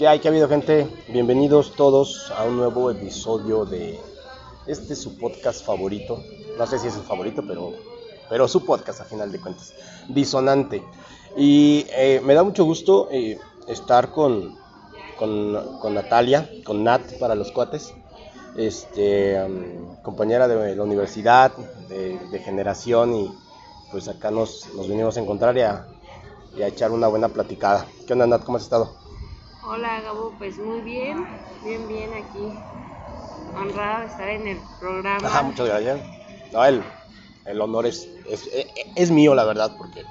¿Qué hay? ¿Qué ha habido, gente? Bienvenidos todos a un nuevo episodio de este su podcast favorito. No sé si es su favorito, pero, pero su podcast a final de cuentas. Disonante. Y eh, me da mucho gusto eh, estar con, con, Natalia, con Nat para los cuates. Este, compañera de la universidad, de, generación y pues acá nos, nos venimos a encontrar y a, y a echar una buena platicada. ¿Qué onda, Nat? ¿Cómo has estado? Hola Gabo, pues muy bien, bien, bien aquí. Honrada de estar en el programa. Ajá, muchas gracias. No, el, el honor es, es, es, mío, la verdad, porque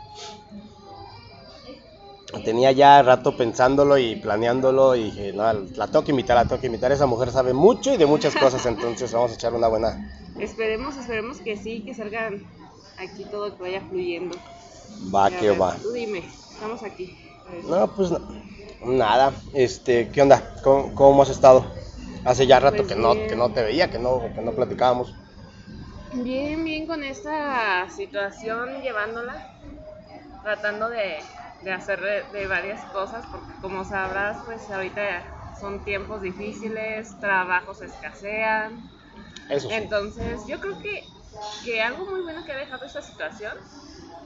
tenía ya rato pensándolo y planeándolo y dije, no, la tengo que invitar, la tengo que invitar. Esa mujer sabe mucho y de muchas cosas, entonces vamos a echar una buena. Esperemos, esperemos que sí, que salgan aquí todo que vaya fluyendo. Va, que va. Tú dime, estamos aquí. No, pues no. Nada, este, ¿qué onda? ¿Cómo, has estado? Hace ya rato pues que no, que no te veía, que no, que no platicábamos. Bien, bien con esta situación llevándola, tratando de, de hacer de, varias cosas, porque como sabrás, pues ahorita son tiempos difíciles, trabajos escasean. Eso Entonces, yo creo que, que algo muy bueno que ha dejado esta situación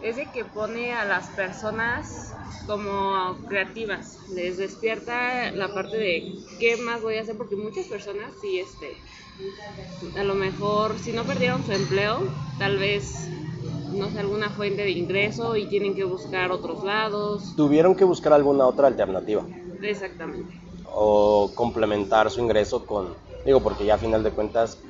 es de que pone a las personas como creativas, les despierta la parte de qué más voy a hacer, porque muchas personas sí, este, a lo mejor si no perdieron su empleo, tal vez no sé, alguna fuente de ingreso y tienen que buscar otros lados. Tuvieron que buscar alguna otra alternativa. Exactamente. O complementar su ingreso con, digo, porque ya a final de cuentas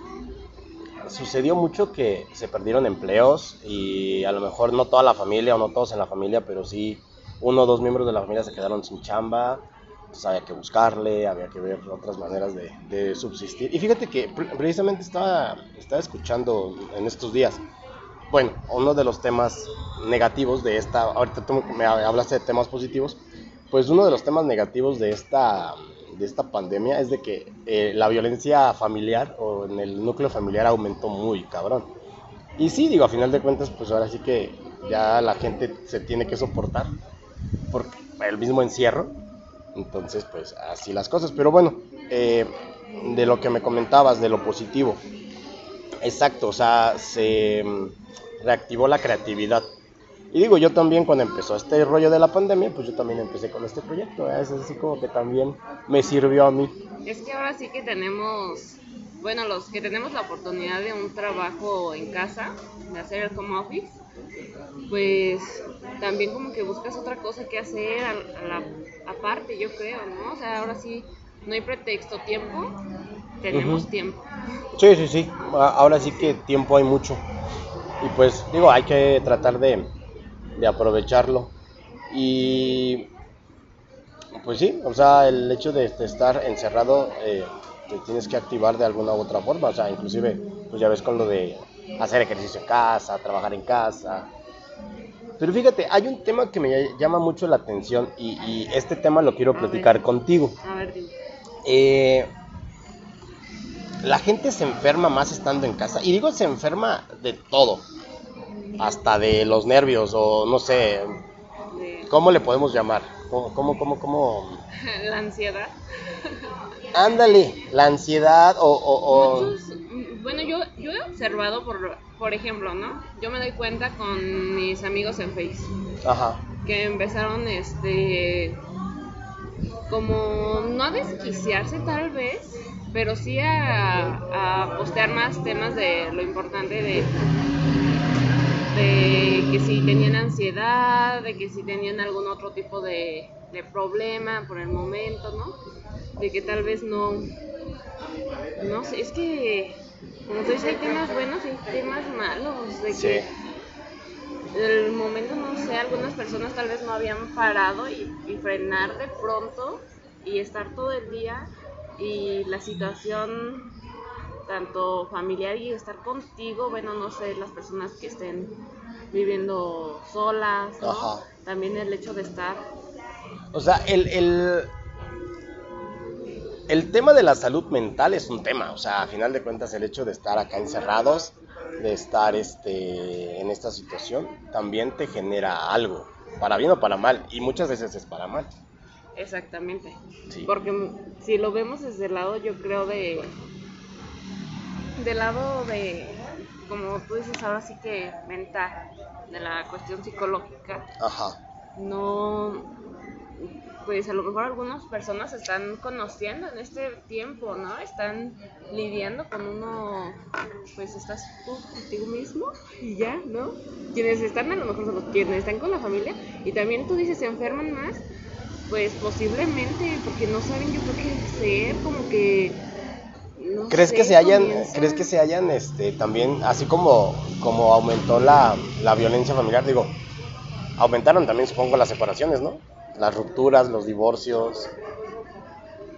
sucedió mucho que se perdieron empleos y a lo mejor no toda la familia o no todos en la familia, pero sí uno o dos miembros de la familia se quedaron sin chamba, entonces había que buscarle, había que ver otras maneras de, subsistir. Y fíjate que precisamente estaba, estaba escuchando en estos días, bueno, uno de los temas negativos de esta, ahorita tú me hablaste de temas positivos, pues uno de los temas negativos de esta de esta pandemia es de que eh, la violencia familiar o en el núcleo familiar aumentó muy cabrón. Y sí, digo, a final de cuentas, pues ahora sí que ya la gente se tiene que soportar por el mismo encierro. Entonces, pues así las cosas. Pero bueno, eh, de lo que me comentabas, de lo positivo. Exacto, o sea, se mm, reactivó la creatividad. Y digo, yo también cuando empezó este rollo de la pandemia, pues yo también empecé con este proyecto. Es así como que también me sirvió a mí. Es que ahora sí que tenemos, bueno, los que tenemos la oportunidad de un trabajo en casa, de hacer el home office, pues también como que buscas otra cosa que hacer aparte, yo creo, ¿no? O sea, ahora sí no hay pretexto, tiempo, tenemos tiempo. Sí, sí, sí, ahora sí que tiempo hay mucho. Y pues digo, hay que tratar de de aprovecharlo. Y pues sí, o sea, el hecho de, estar encerrado eh, te tienes que activar de alguna u otra forma, o sea, inclusive, pues ya ves con lo de hacer ejercicio en casa, trabajar en casa. Pero fíjate, hay un tema que me llama mucho la atención y, este tema lo quiero platicar contigo. A ver, eh, la gente se enferma más estando en casa. Y digo, se enferma de todo hasta de los nervios o no sé, ¿cómo le podemos llamar? ¿Cómo, cómo, cómo, cómo? La ansiedad. Ándale, la ansiedad o... o, bueno, yo, yo he observado, por, por ejemplo, ¿no? Yo me doy cuenta con mis amigos en Facebook. Ajá. Que empezaron, este, como no a desquiciarse tal vez, pero sí a, a postear más temas de lo importante de de que si tenían ansiedad, de que si tenían algún otro tipo de, problema por el momento, ¿no? De que tal vez no, no sé, es que, como tú dices, hay temas buenos y hay temas malos, de que el momento, no sé, algunas personas tal vez no habían parado y, y frenar de pronto y estar todo el día y la situación tanto familiar y estar contigo, bueno, no sé, las personas que estén viviendo solas, ¿no? También el hecho de estar. O sea, el, el, el tema de la salud mental es un tema, o sea, a final de cuentas el hecho de estar acá encerrados, de estar este, en esta situación, también te genera algo, para bien o para mal, y muchas veces es para mal. Exactamente. Sí. Porque si lo vemos desde el lado, yo creo, de. Del lado de. Como tú dices ahora sí que mental, de la cuestión psicológica, Ajá. no. Pues a lo mejor algunas personas están conociendo en este tiempo, ¿no? Están lidiando con uno. Pues estás tú contigo mismo y ya, ¿no? Quienes están a lo mejor son los quienes están con la familia y también tú dices se enferman más pues posiblemente, porque no saben yo creo que ser, como que... no ¿Crees sé, que se hayan, crees que se hayan, este, también, así como, como aumentó la, la violencia familiar, digo, aumentaron también supongo las separaciones, ¿no? Las rupturas, los divorcios.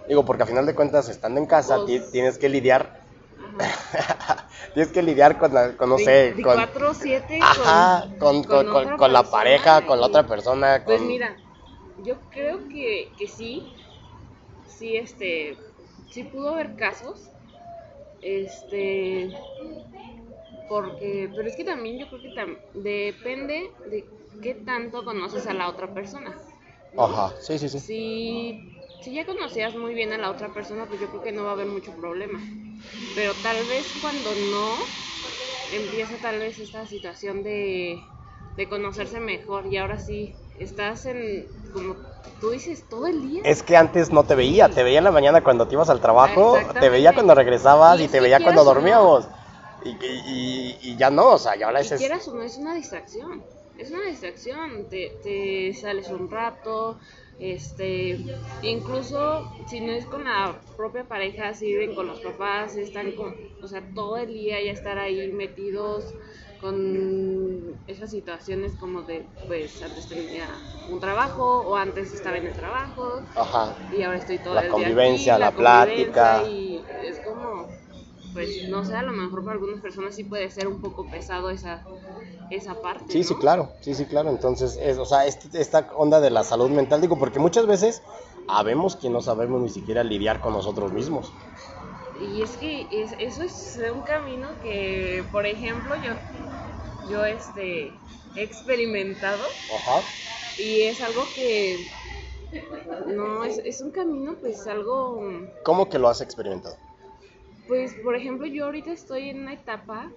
Digo, porque a final de cuentas, estando en casa, Pues- tienes que lidiar, tienes que lidiar con, la- con no sé, con, 24/7 ajá, con, con, con la persona pareja, con la otra persona. Pues mira, yo creo que, que sí, sí, este, sí pudo haber casos, este, porque, pero es que también yo creo que tam- depende de qué tanto conoces a la otra persona. ¿no? Ajá, sí, sí, sí. Si, si ya conocías muy bien a la otra persona, pues yo creo que no va a haber mucho problema. Pero tal vez cuando no, empieza tal vez esta situación de, de conocerse mejor y ahora sí, estás en, como tú dices, todo el día. Es que antes no te veía, te veía en la mañana cuando te ibas al trabajo, te veía cuando regresabas Y te veía cuando dormíamos. Y, y, y- ya no, o sea, ya ahora es- quieras o no, es una distracción. Es una distracción. Te, te sales un rato, este, incluso si no es con la propia pareja, si viven con los papás, están con, o sea, todo el día ya estar ahí metidos con esas situaciones como de, pues antes tenía un trabajo o antes estaba en el trabajo Ajá. y ahora estoy todo La el convivencia, día la aquí, convivencia, plática. y es como pues no sé a lo mejor para algunas personas sí puede ser un poco pesado esa esa parte Sí, sí, claro, sí, sí, claro. Entonces, es, o sea, este- esta onda de la salud mental, digo, porque muchas veces habemos que no sabemos ni siquiera lidiar con nosotros mismos. Y es que es- eso es un camino que por ejemplo yo yo este he experimentado Ajá. y es algo que no es, es un camino pues algo ¿Cómo que lo has experimentado? Pues, por ejemplo, yo ahorita estoy en una etapa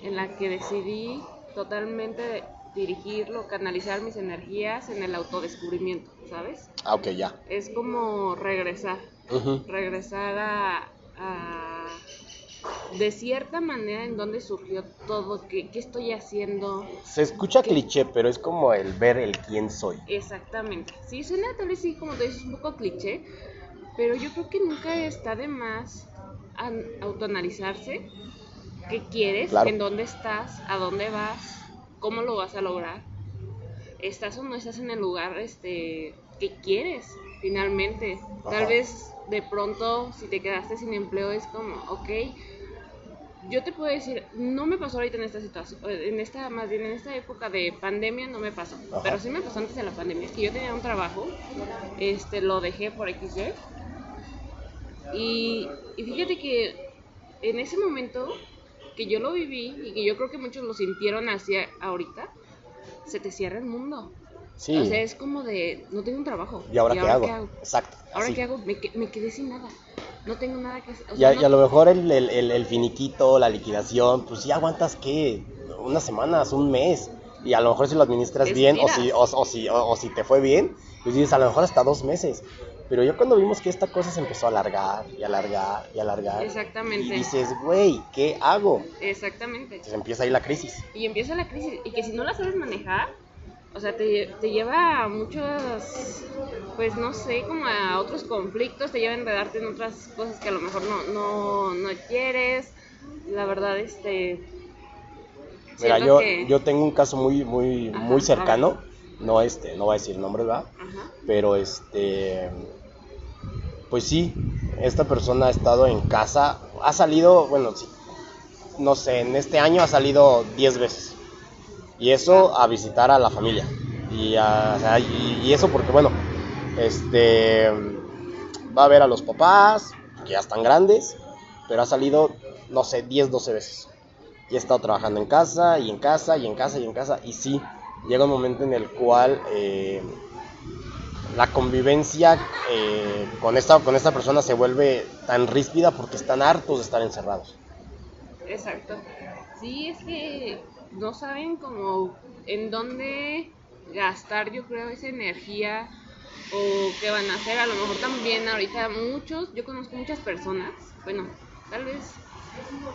en la que decidí totalmente dirigirlo, canalizar mis energías en el autodescubrimiento, ¿sabes? Ah, ok, ya. Es como regresar, regresar a, a- de cierta manera en donde surgió todo, qué, qué estoy haciendo Se escucha ¿Qué? cliché, pero es como el ver el quién soy. exactamente. Sí, suena tal vez sí, como tú dices, un poco cliché, pero yo creo que nunca está de más an- autoanalizarse qué quieres, Claro. en dónde estás, a dónde vas, cómo lo vas a lograr. ¿Estás o no estás en el lugar este que quieres finalmente? Tal vez de pronto si te quedaste sin empleo es como, ok, yo te puedo decir, no me pasó ahorita en esta situación, en esta, más bien en esta época de pandemia no me pasó, Ajá. pero sí me pasó antes de la pandemia, que yo tenía un trabajo, este, lo dejé por XY, y, y fíjate que en ese momento que yo lo viví y que yo creo que muchos lo sintieron hacia ahorita, se te cierra el mundo. Sí. O sea, es como de, no tengo un trabajo. ¿Y ahora, qué, hago? Exacto. ¿Ahora así. qué hago? Me, que- me quedé sin nada. No tengo nada que hacer. O Y a, no- y a lo mejor el, el, el- el finiquito, la liquidación, pues sí aguantas qué, unas semanas, un mes. Y a lo mejor si lo administras bien o si, o, si, o, si te fue bien, pues dices a lo mejor hasta dos meses. Pero ya cuando vimos que esta cosa se empezó a alargar y alargar y alargar. Exactamente. Y dices, güey, ¿qué hago? Exactamente. Entonces empieza ahí la crisis. Y empieza la crisis. Y que si no la sabes manejar, o sea, te, te lleva a muchos, pues no sé, como a otros conflictos, te lleva a enredarte en otras cosas que a lo mejor no, no, no quieres. La verdad, este... Mira, yo, que- yo tengo un caso muy, muy, Ajá, muy cercano. No, este, no voy a decir nombre, ¿verdad? Ajá. Pero este, pues sí, esta persona ha estado en casa, ha salido, bueno, sí, no sé, en este año ha salido 10 veces. Y eso a visitar a la familia. Y, a- y, eso porque, bueno, este, va a ver a los papás, que ya están grandes, pero ha salido, no sé, 10, 12 veces. Y ha estado trabajando en casa, y en casa, y en casa, y en casa. Y sí, llega un momento en el cual... eh, la convivencia eh, con, esta, con esta persona se vuelve tan ríspida porque están hartos de estar encerrados. Exacto. Sí, es que no saben cómo en dónde gastar, yo creo, esa energía o qué van a hacer. A lo mejor también ahorita muchos, yo conozco muchas personas, bueno, tal vez,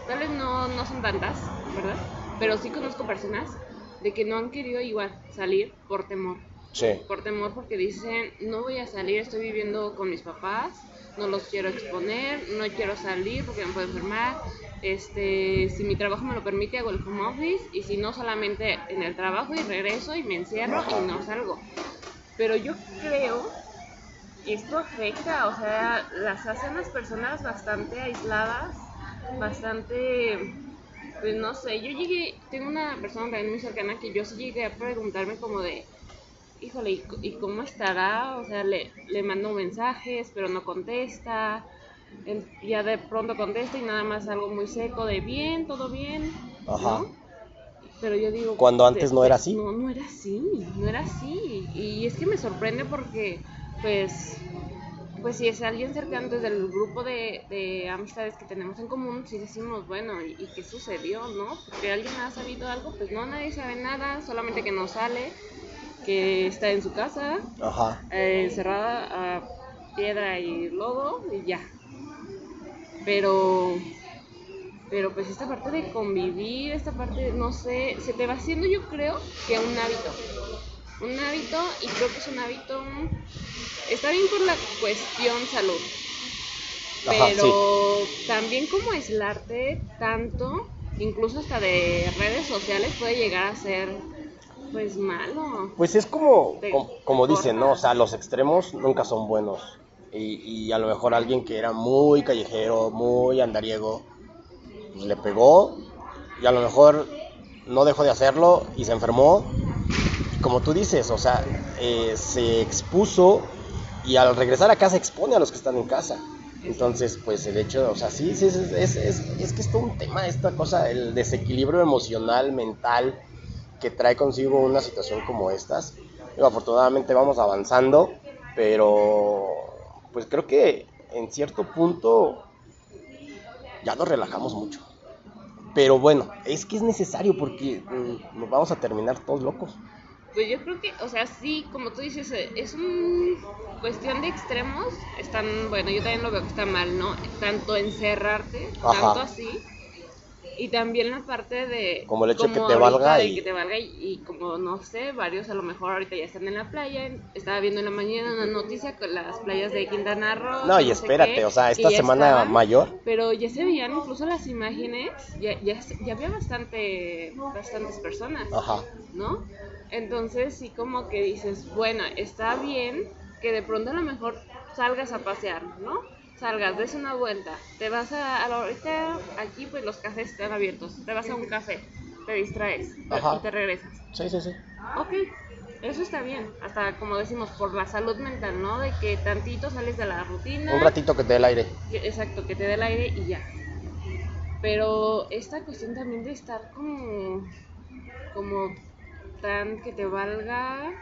tal vez no, no son tantas, ¿verdad? Pero sí conozco personas de que no han querido igual salir por temor. Sí. Por temor porque dicen, no voy a salir, estoy viviendo con mis papás, no los quiero exponer, no quiero salir porque me puedo enfermar. Este, si mi trabajo me lo permite, hago el home office y si no, solamente en el trabajo y regreso y me encierro y no salgo. Pero yo creo que esto afecta, o sea, las hacen las personas bastante aisladas, bastante, pues no sé, yo llegué, tengo una persona también muy cercana que yo sí llegué a preguntarme como de, híjole, ¿y, cómo estará? O sea, le, le mando mensajes, pero no contesta. Ya de pronto contesta y nada más algo muy seco de bien, todo bien. Ajá. ¿no? Pero yo digo... Cuando antes no era así. No, no era así, no era así. Y es que me sorprende porque, pues, pues si es alguien cercano desde el grupo de, de amistades que tenemos en común, si decimos, bueno, ¿y, y qué sucedió, no? Porque alguien ha sabido algo, pues no, nadie sabe nada, solamente que no sale, que está en su casa, Ajá. eh, encerrada a piedra y lodo y ya. Pero, pero pues esta parte de convivir, esta parte, no sé, se te va haciendo yo creo que un hábito. Un hábito y creo que es un hábito, está bien por la cuestión salud. Ajá, Pero también como aislarte tanto, incluso hasta de redes sociales puede llegar a ser pues malo. Pues es como, Te como, como dicen, ¿no? O sea, los extremos nunca son buenos. Y, y a lo mejor alguien que era muy callejero, muy andariego, pues le pegó y a lo mejor no dejó de hacerlo y se enfermó. Como tú dices, o sea, eh, se expuso y al regresar a casa expone a los que están en casa. Entonces, pues el hecho, o sea, sí, sí, es, es, es, es que es todo un tema, esta cosa, el desequilibrio emocional, mental, que trae consigo una situación como estas. Digo, afortunadamente vamos avanzando, pero pues creo que en cierto punto ya nos relajamos mucho. Pero bueno, es que es necesario porque mm, nos vamos a terminar todos locos. Pues yo creo que, o sea, sí, como tú dices, eh, es una cuestión de extremos. Están, bueno, yo también lo veo que está mal, ¿no? Tanto encerrarte, Ajá. tanto así. Y también la parte de... Como el hecho de que te valga y- que te valga y, y como, no sé, varios a lo mejor ahorita ya están en la playa. Estaba viendo en la mañana una noticia con las playas de Quintana Roo. No, y espérate, qué, o sea, esta semana estaban, mayor, Pero ya se veían incluso las imágenes, ya, ya, ya había bastante, bastantes personas. ajá, ¿no? Entonces sí como que dices, bueno, está bien que de pronto a lo mejor salgas a pasear, ¿no? Salgas, des una vuelta, te vas a, a la- ahorita aquí pues los cafés están abiertos, te vas a un café, te distraes Ajá. y te regresas. sí, sí, sí. Ok, eso está bien, hasta como decimos, por la salud mental, ¿no? De que tantito sales de la rutina. Un ratito que te dé el aire. Que- Exacto, que te dé el aire y ya. Pero esta cuestión también de estar como, como tan que te valga,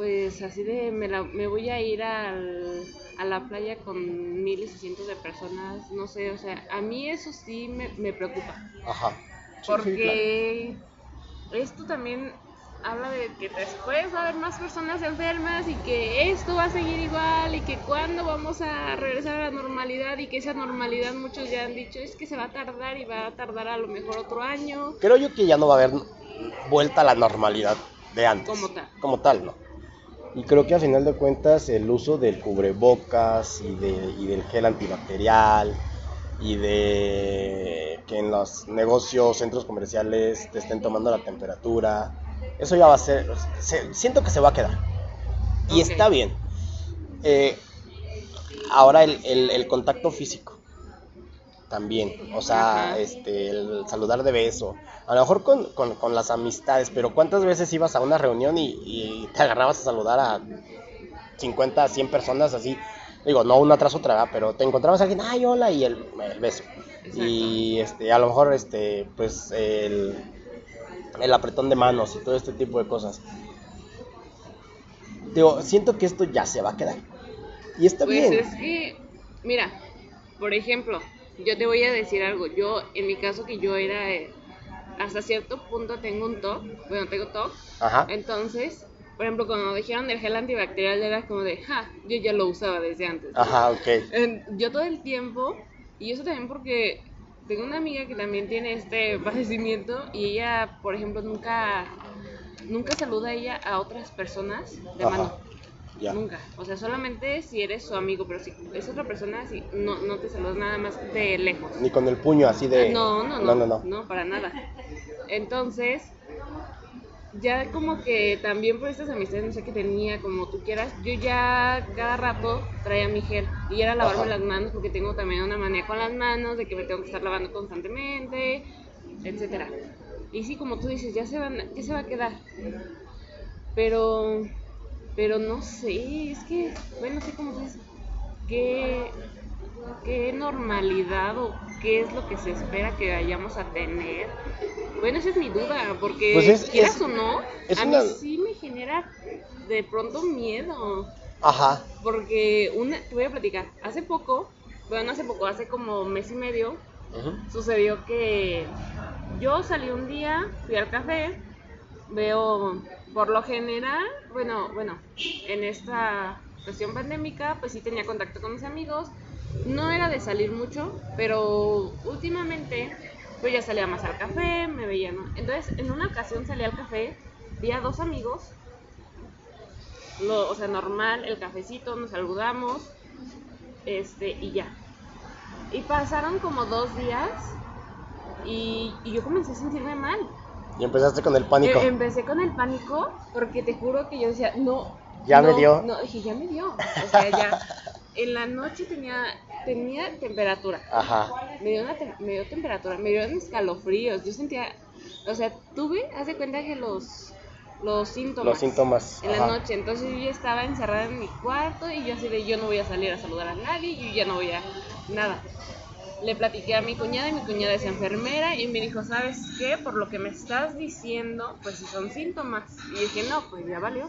pues así de me, la- me voy a ir al- a la playa con miles y cientos de personas, no sé, o sea, a mí eso sí me, me preocupa. Ajá. Sí, sí, Porque esto también habla de que después va a haber más personas enfermas y que esto va a seguir igual y que cuando vamos a regresar a la normalidad y que esa normalidad muchos ya han dicho es que se va a tardar y va a tardar a lo mejor otro año. Creo yo que ya no va a haber vuelta a la normalidad de antes. Como tal. Como tal, ¿no? Y creo que a final de cuentas el uso del cubrebocas y, de, y del gel antibacterial y de que en los negocios, centros comerciales te estén tomando la temperatura, eso ya va a ser, se- siento que se va a quedar. Y está bien. Eh, ahora el, el- el contacto físico también, o sea, Ajá. este, el saludar de beso, a lo mejor con, con- con las amistades, pero ¿cuántas veces ibas a una reunión y, y te agarrabas a saludar a 50, 100 personas así? Digo, no una tras otra, ¿verdad? pero te encontrabas a alguien, ay, hola, y el, el beso. Exacto. Y este, a lo mejor, este, pues, el, el apretón de manos y todo este tipo de cosas. digo, siento que esto ya se va a quedar. Y está Pues bien. es que, mira, por ejemplo, yo te voy a decir algo. Yo, en mi caso, que yo era, eh, hasta cierto punto tengo un TOC, bueno, tengo TOC. Ajá. Entonces, por ejemplo, cuando dijeron del gel antibacterial, era como de, ja, yo ya lo usaba desde antes. Ajá, ok. Yo todo el tiempo, y eso también porque tengo una amiga que también tiene este padecimiento y ella, por ejemplo, nunca, nunca saluda a ella a otras personas de Ajá. mano. Ya. Nunca. O sea, solamente si eres su amigo, pero si es otra persona, si no, no te saludas nada más de lejos. Ni con el puño así de. No, no, No, no, no, no. para nada. Entonces, ya como que también por estas amistades, no sé qué tenía, como tú quieras, yo ya cada rato traía mi gel y era lavarme Ajá. las manos porque tengo también una manía con las manos, de que me tengo que estar lavando constantemente, etcétera. Y sí, como tú dices, ya se, van, ya se va a quedar. Pero, pero no sé, es que, bueno, no sé cómo tú dices, qué, qué normalidad o qué es lo que se espera que vayamos a tener. Bueno, esa es mi duda, porque Pues es- quieras es- o no, a una- mí sí me genera de pronto miedo. Ajá. Porque una, te voy a platicar, hace poco, bueno, no hace poco, hace como mes y medio, sucedió que yo salí un día, fui al café, veo, por lo general, bueno, bueno, en esta cuestión pandémica, pues sí tenía contacto con mis amigos, no era de salir mucho, pero últimamente, pues ya salía más al café, me veía, ¿no? Entonces, en una ocasión salí al café, vi a dos amigos, lo, o sea, normal, el cafecito, nos saludamos, este, y ya. Y pasaron como dos días y, y yo comencé a sentirme mal. Y empezaste con el pánico. E- empecé con el pánico porque te juro que yo decía, no. Ya me dio. No, dije, ya me dio. O sea, ya. En la noche tenía, tenía temperatura. Ajá. Me dio, una tem- me dio temperatura, me dieron escalofríos. Yo sentía, o sea, tuve, haz de cuenta que los, los síntomas. Los síntomas. En la ajá. noche, entonces yo ya estaba encerrada en mi cuarto y yo así de yo no voy a salir a saludar a nadie, yo ya no voy a nada. Le platiqué a mi cuñada y mi cuñada es enfermera y me dijo, ¿sabes qué? Por lo que me estás diciendo, pues si son síntomas. Y dije, no, pues ya valió.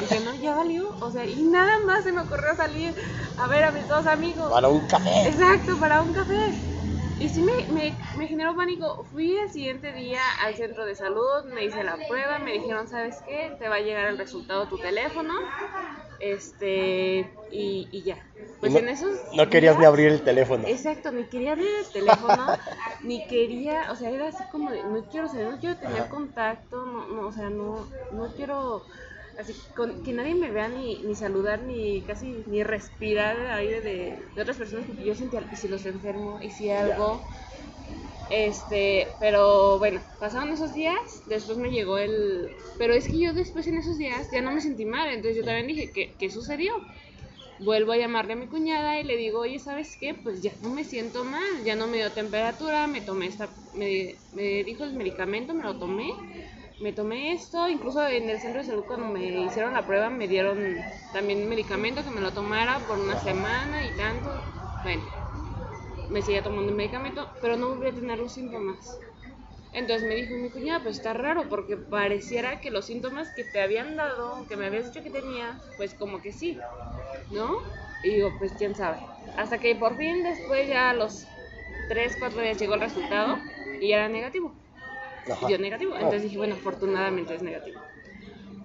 Dije, no, ya valió. O sea, y nada más se me ocurrió salir a ver a mis dos amigos. Para un café. Exacto, para un café. Y sí me, me, me generó pánico. Fui el siguiente día al centro de salud, me hice la prueba, me dijeron, ¿sabes qué? Te va a llegar el resultado a tu teléfono. Este, y, y ya. Pues Y no, en esos. no querías ni abrir el teléfono. Exacto, ni quería abrir el teléfono, ni quería, o sea, era así como de, no quiero saber, no quiero tener Ajá. contacto, no, no, o sea, no, no quiero, así, con, que nadie me vea ni, ni saludar, ni casi, ni respirar el aire de, de otras personas, porque yo sentía, y si los enfermo, y si algo, este, pero bueno, pasaron esos días, después me llegó el, pero es que yo después en esos días ya no me sentí mal, entonces yo también dije, ¿qué, qué sucedió? Vuelvo a llamarle a mi cuñada y le digo, oye, ¿sabes qué? Pues ya no me siento mal, ya no me dio temperatura, me tomé esta, me, me dijo el medicamento, me lo tomé, me tomé esto, incluso en el centro de salud cuando me hicieron la prueba me dieron también medicamento que me lo tomara por una semana y tanto, bueno, me seguía tomando el medicamento, pero no volví a tener los síntomas. Entonces me dijo mi cuñada, pues está raro porque pareciera que los síntomas que te habían dado, que me habías dicho que tenía, pues como que sí, ¿no? Y digo, pues quién sabe. Hasta que por fin después ya a los 3, 4 días llegó el resultado y era negativo. Ajá. Dio negativo. Oh. Entonces dije, bueno, afortunadamente es negativo.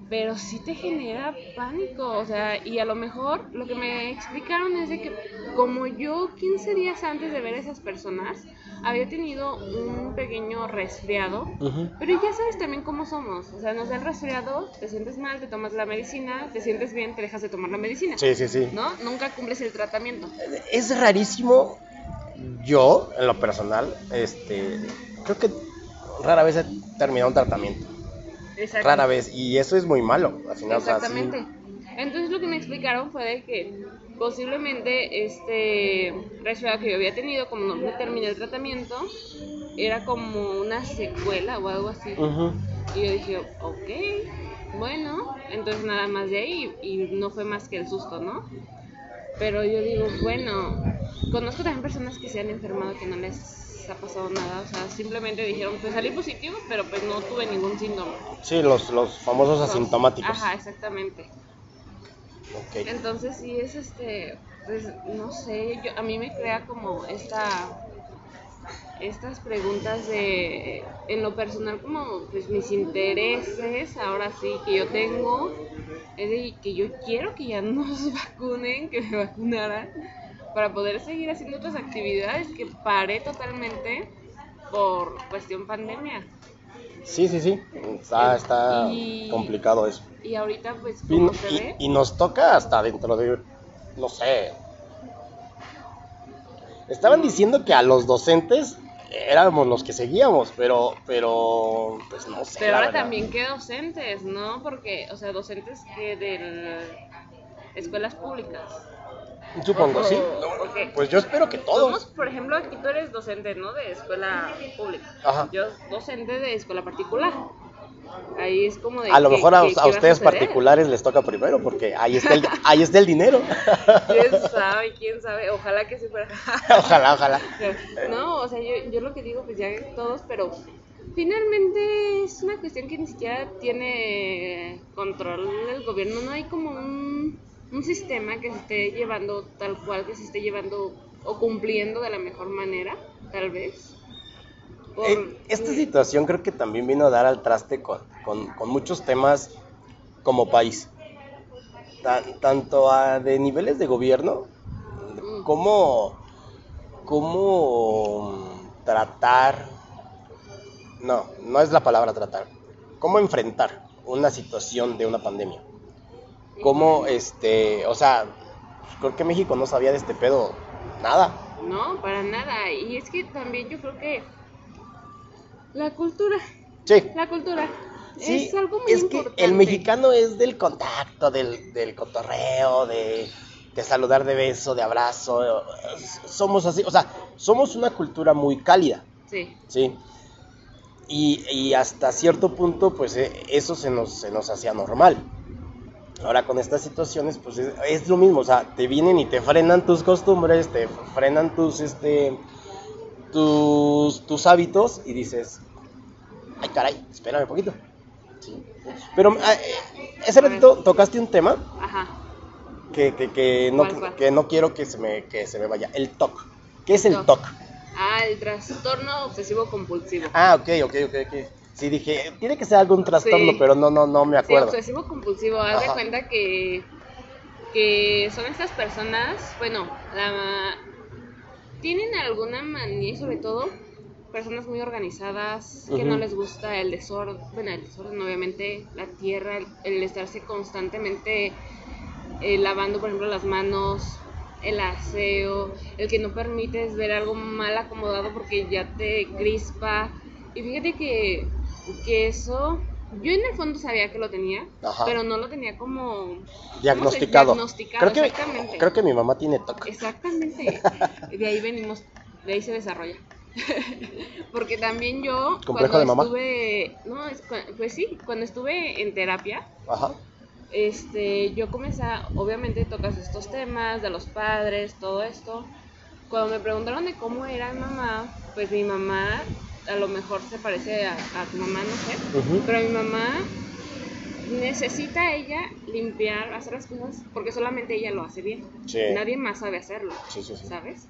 Pero sí te genera pánico, o sea, y a lo mejor lo que me explicaron es de que como yo 15 días antes de ver a esas personas había tenido un pequeño resfriado, pero ya sabes también cómo somos, o sea, nos da el resfriado, te sientes mal, te tomas la medicina, te sientes bien, te dejas de tomar la medicina, Sí, sí, sí. ¿no? Nunca cumples el tratamiento. Es rarísimo. Yo, en lo personal, este, creo que rara vez he terminado un tratamiento. Rara vez. Y eso es muy malo. Al final, o sea, sí. Exactamente. Entonces lo que me explicaron fue de que posiblemente este resfriado que yo había tenido, como no me terminé el tratamiento, era como una secuela o algo así. Y yo dije, ok, bueno, entonces nada más de ahí y no fue más que el susto, ¿no? Pero yo digo, bueno, conozco también personas que se han enfermado que no les ha pasado nada, o sea, simplemente dijeron, pues salí positivo, pero pues no tuve ningún síntoma. Sí, los, los famosos asintomáticos. Ajá, exactamente. Ok. Entonces sí es este, pues no sé, yo, a mí me crea como esta estas preguntas de en lo personal como pues mis intereses ahora sí que yo tengo es de que yo quiero que ya nos vacunen que me vacunaran para poder seguir haciendo otras actividades que paré totalmente por cuestión pandemia Sí, sí, sí. Está, está Y- complicado eso. y ahorita pues Y, como se y- ve y nos toca hasta dentro de, no sé. Estaban diciendo que a los docentes éramos los que seguíamos, pero, pero, pues no sé. Pero ahora verdad. también que docentes, ¿no? Porque, o sea, docentes que de escuelas públicas. Supongo, sí. Pues yo espero que Somos, todos. por ejemplo, aquí tú eres docente, ¿no? De escuela pública. Ajá. Yo docente de escuela particular. Ahí es como de... A lo ¿qué- mejor a, qué- a qué va a ustedes particulares les toca primero, porque ahí está el, ahí está el dinero. ¿Quién sabe? ¿Quién sabe? Ojalá que sí fuera... ojalá, ojalá. No, o sea, yo, yo lo que digo, pues ya todos, pero finalmente es una cuestión que ni siquiera tiene control el gobierno. No hay como un, un sistema que se esté llevando tal cual, que se esté llevando o cumpliendo de la mejor manera, tal vez. Por- Eh, Esta situación creo que también vino a dar al traste con, con- con muchos temas como país. Tan- tanto a- de niveles de gobierno, Mm. como, como tratar, no, no es la palabra tratar, cómo enfrentar una situación de una pandemia. Cómo, este, o sea, creo que México no sabía de este pedo nada. No, para nada. Y es que también yo creo que la cultura, Sí. la cultura Sí, es algo muy es que importante. el mexicano es del contacto, del, del cotorreo, de, de saludar de beso, de abrazo. Somos así, o sea, somos una cultura muy cálida, Sí. ¿sí? Y, y hasta cierto punto, pues eh, eso se nos, se nos hacía normal. Ahora con estas situaciones, pues es, es lo mismo, o sea, te vienen y te frenan tus costumbres, te frenan tus, este, tus, tus hábitos y dices, ay caray, espérame un poquito. Sí. Pero ah, eh, ese ratito tocaste un tema Ajá. que, que, que no, ¿Cuál, cuál? que no quiero que se me, que se me vaya, el TOC. ¿Qué es el TOC. Ah, el trastorno obsesivo compulsivo. Ah, ok, ok, ok, ok. Sí, dije, tiene que ser algún trastorno, Sí. pero no, no, no me Sí, acuerdo. obsesivo compulsivo. Haz de cuenta que, que son estas personas, bueno, la, tienen alguna manía, y sobre todo personas muy organizadas, que no les gusta el desorden, bueno, el desorden obviamente, la tierra, el, el estarse constantemente eh, lavando, por ejemplo, las manos, el aseo, el que no permites ver algo mal acomodado porque ya te crispa. Y fíjate que, que eso, yo en el fondo sabía que lo tenía, Ajá. pero no lo tenía como Diagnosticado. diagnosticado, creo, que, exactamente. creo que mi mamá tiene TOC. Exactamente. De ahí venimos, de ahí se desarrolla. Porque también yo ¿Complejo cuando de mamá? estuve, no, pues sí, cuando estuve en terapia, Ajá. este, yo comencé, obviamente tocas estos temas de los padres, todo esto. Cuando me preguntaron de cómo era mi mamá, pues mi mamá a lo mejor se parece a, a tu mamá, no sé, Ujú. pero mi mamá necesita ella limpiar, hacer las cosas porque solamente ella lo hace bien. Sí. Nadie más sabe hacerlo, Sí, sí. ¿sabes?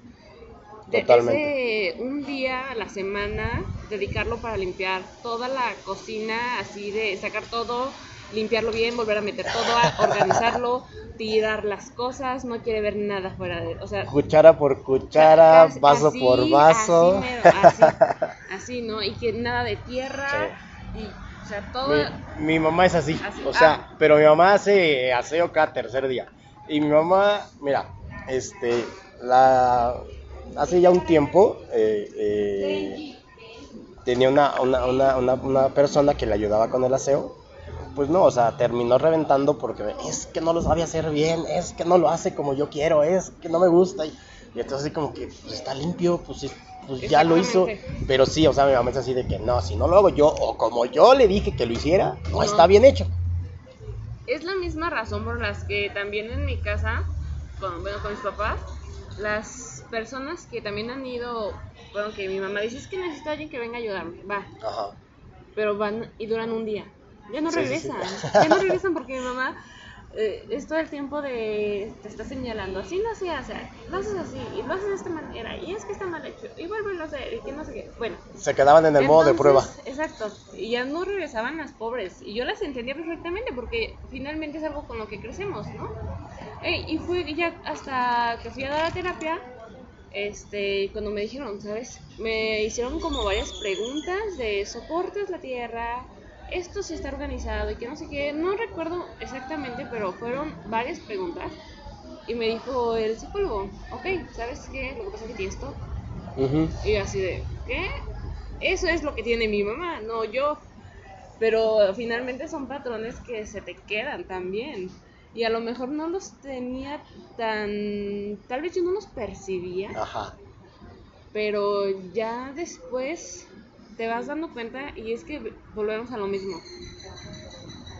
Totalmente. un día a la semana dedicarlo para limpiar toda la cocina, así de sacar todo, limpiarlo bien, volver a meter todo, a organizarlo, tirar las cosas, no quiere ver nada fuera de, o sea, Cuchara por cuchara, casi- vaso por vaso. Así, así, así, ¿no? Y que nada de tierra, y, o sea, todo, Mi, mi mamá es así, Así, o sea, ah. pero mi mamá hace aseo cada tercer día. Y mi mamá, mira, este, la, hace ya un tiempo eh, eh, tenía una, una, una, una, persona que le ayudaba con el aseo. Pues no, o sea, terminó reventando porque es que no lo sabe hacer bien, es que no lo hace como yo quiero, es que no me gusta. Y, y entonces así como que, pues está limpio, pues, sí, pues ya lo hizo. Pero sí, o sea, mi mamá es así de que no, si no lo hago yo, o como yo le dije que lo hiciera, no, No. está bien hecho. es la misma razón por las que también en mi casa, con, bueno, con mis papás, las personas que también han ido, bueno, que mi mamá dice es que necesito a alguien que venga a ayudarme, va, Ajá. pero van y duran un día. Ya no Sí, sí, sí. regresan, ya no regresan porque mi mamá eh, es todo el tiempo de te está señalando, así no se hace, lo haces así, y lo haces de esta manera, y es que está mal hecho, y vuelve a hacer, y que no sé qué. Bueno. Se quedaban en el modo de prueba. Exacto, y ya no regresaban las pobres, y yo las entendía perfectamente porque finalmente es algo con lo que crecemos, ¿no? y fue ya hasta que fui a dar la terapia, este, cuando me dijeron, ¿sabes? Me hicieron como varias preguntas de soportes la tierra, esto sí está organizado y que no sé qué, no recuerdo exactamente, pero fueron varias preguntas. Y me dijo el psicólogo, ok, ¿sabes qué? Lo que pasa es que tienes TOC. Y así de, ¿qué? Eso es lo que tiene mi mamá, no yo. Pero finalmente son patrones que se te quedan también. Y a lo mejor no los tenía tan... Tal vez yo no los percibía. Ajá. Pero ya después te vas dando cuenta y es que volvemos a lo mismo.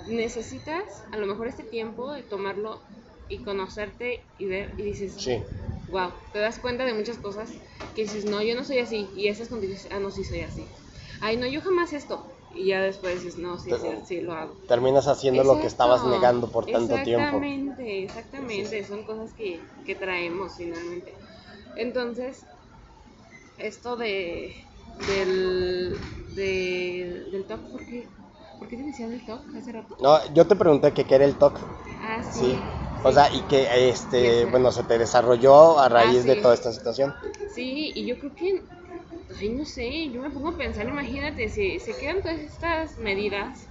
Necesitas a lo mejor este tiempo de tomarlo y conocerte y ver y dices, sí. wow, te das cuenta de muchas cosas que dices, no, yo no soy así y esas condiciones, ah, no, sí soy así. Ay, no, yo jamás esto. Y ya después dices, no, sí, sí, sí, lo hago. Terminas haciendo lo que estabas negando por tanto tiempo. Exactamente, exactamente. Son cosas que, que traemos finalmente. Entonces, esto de, del, del TOC, ¿por qué? ¿Por qué te decían el TOC hace rato? No, yo te pregunté que qué era el TOC. Ah, sí. O sea, y que este, bueno, se te desarrolló a raíz ah, de toda esta situación. Sí, y yo creo que, ay, no sé, yo me pongo a pensar, imagínate, si se quedan todas estas medidas,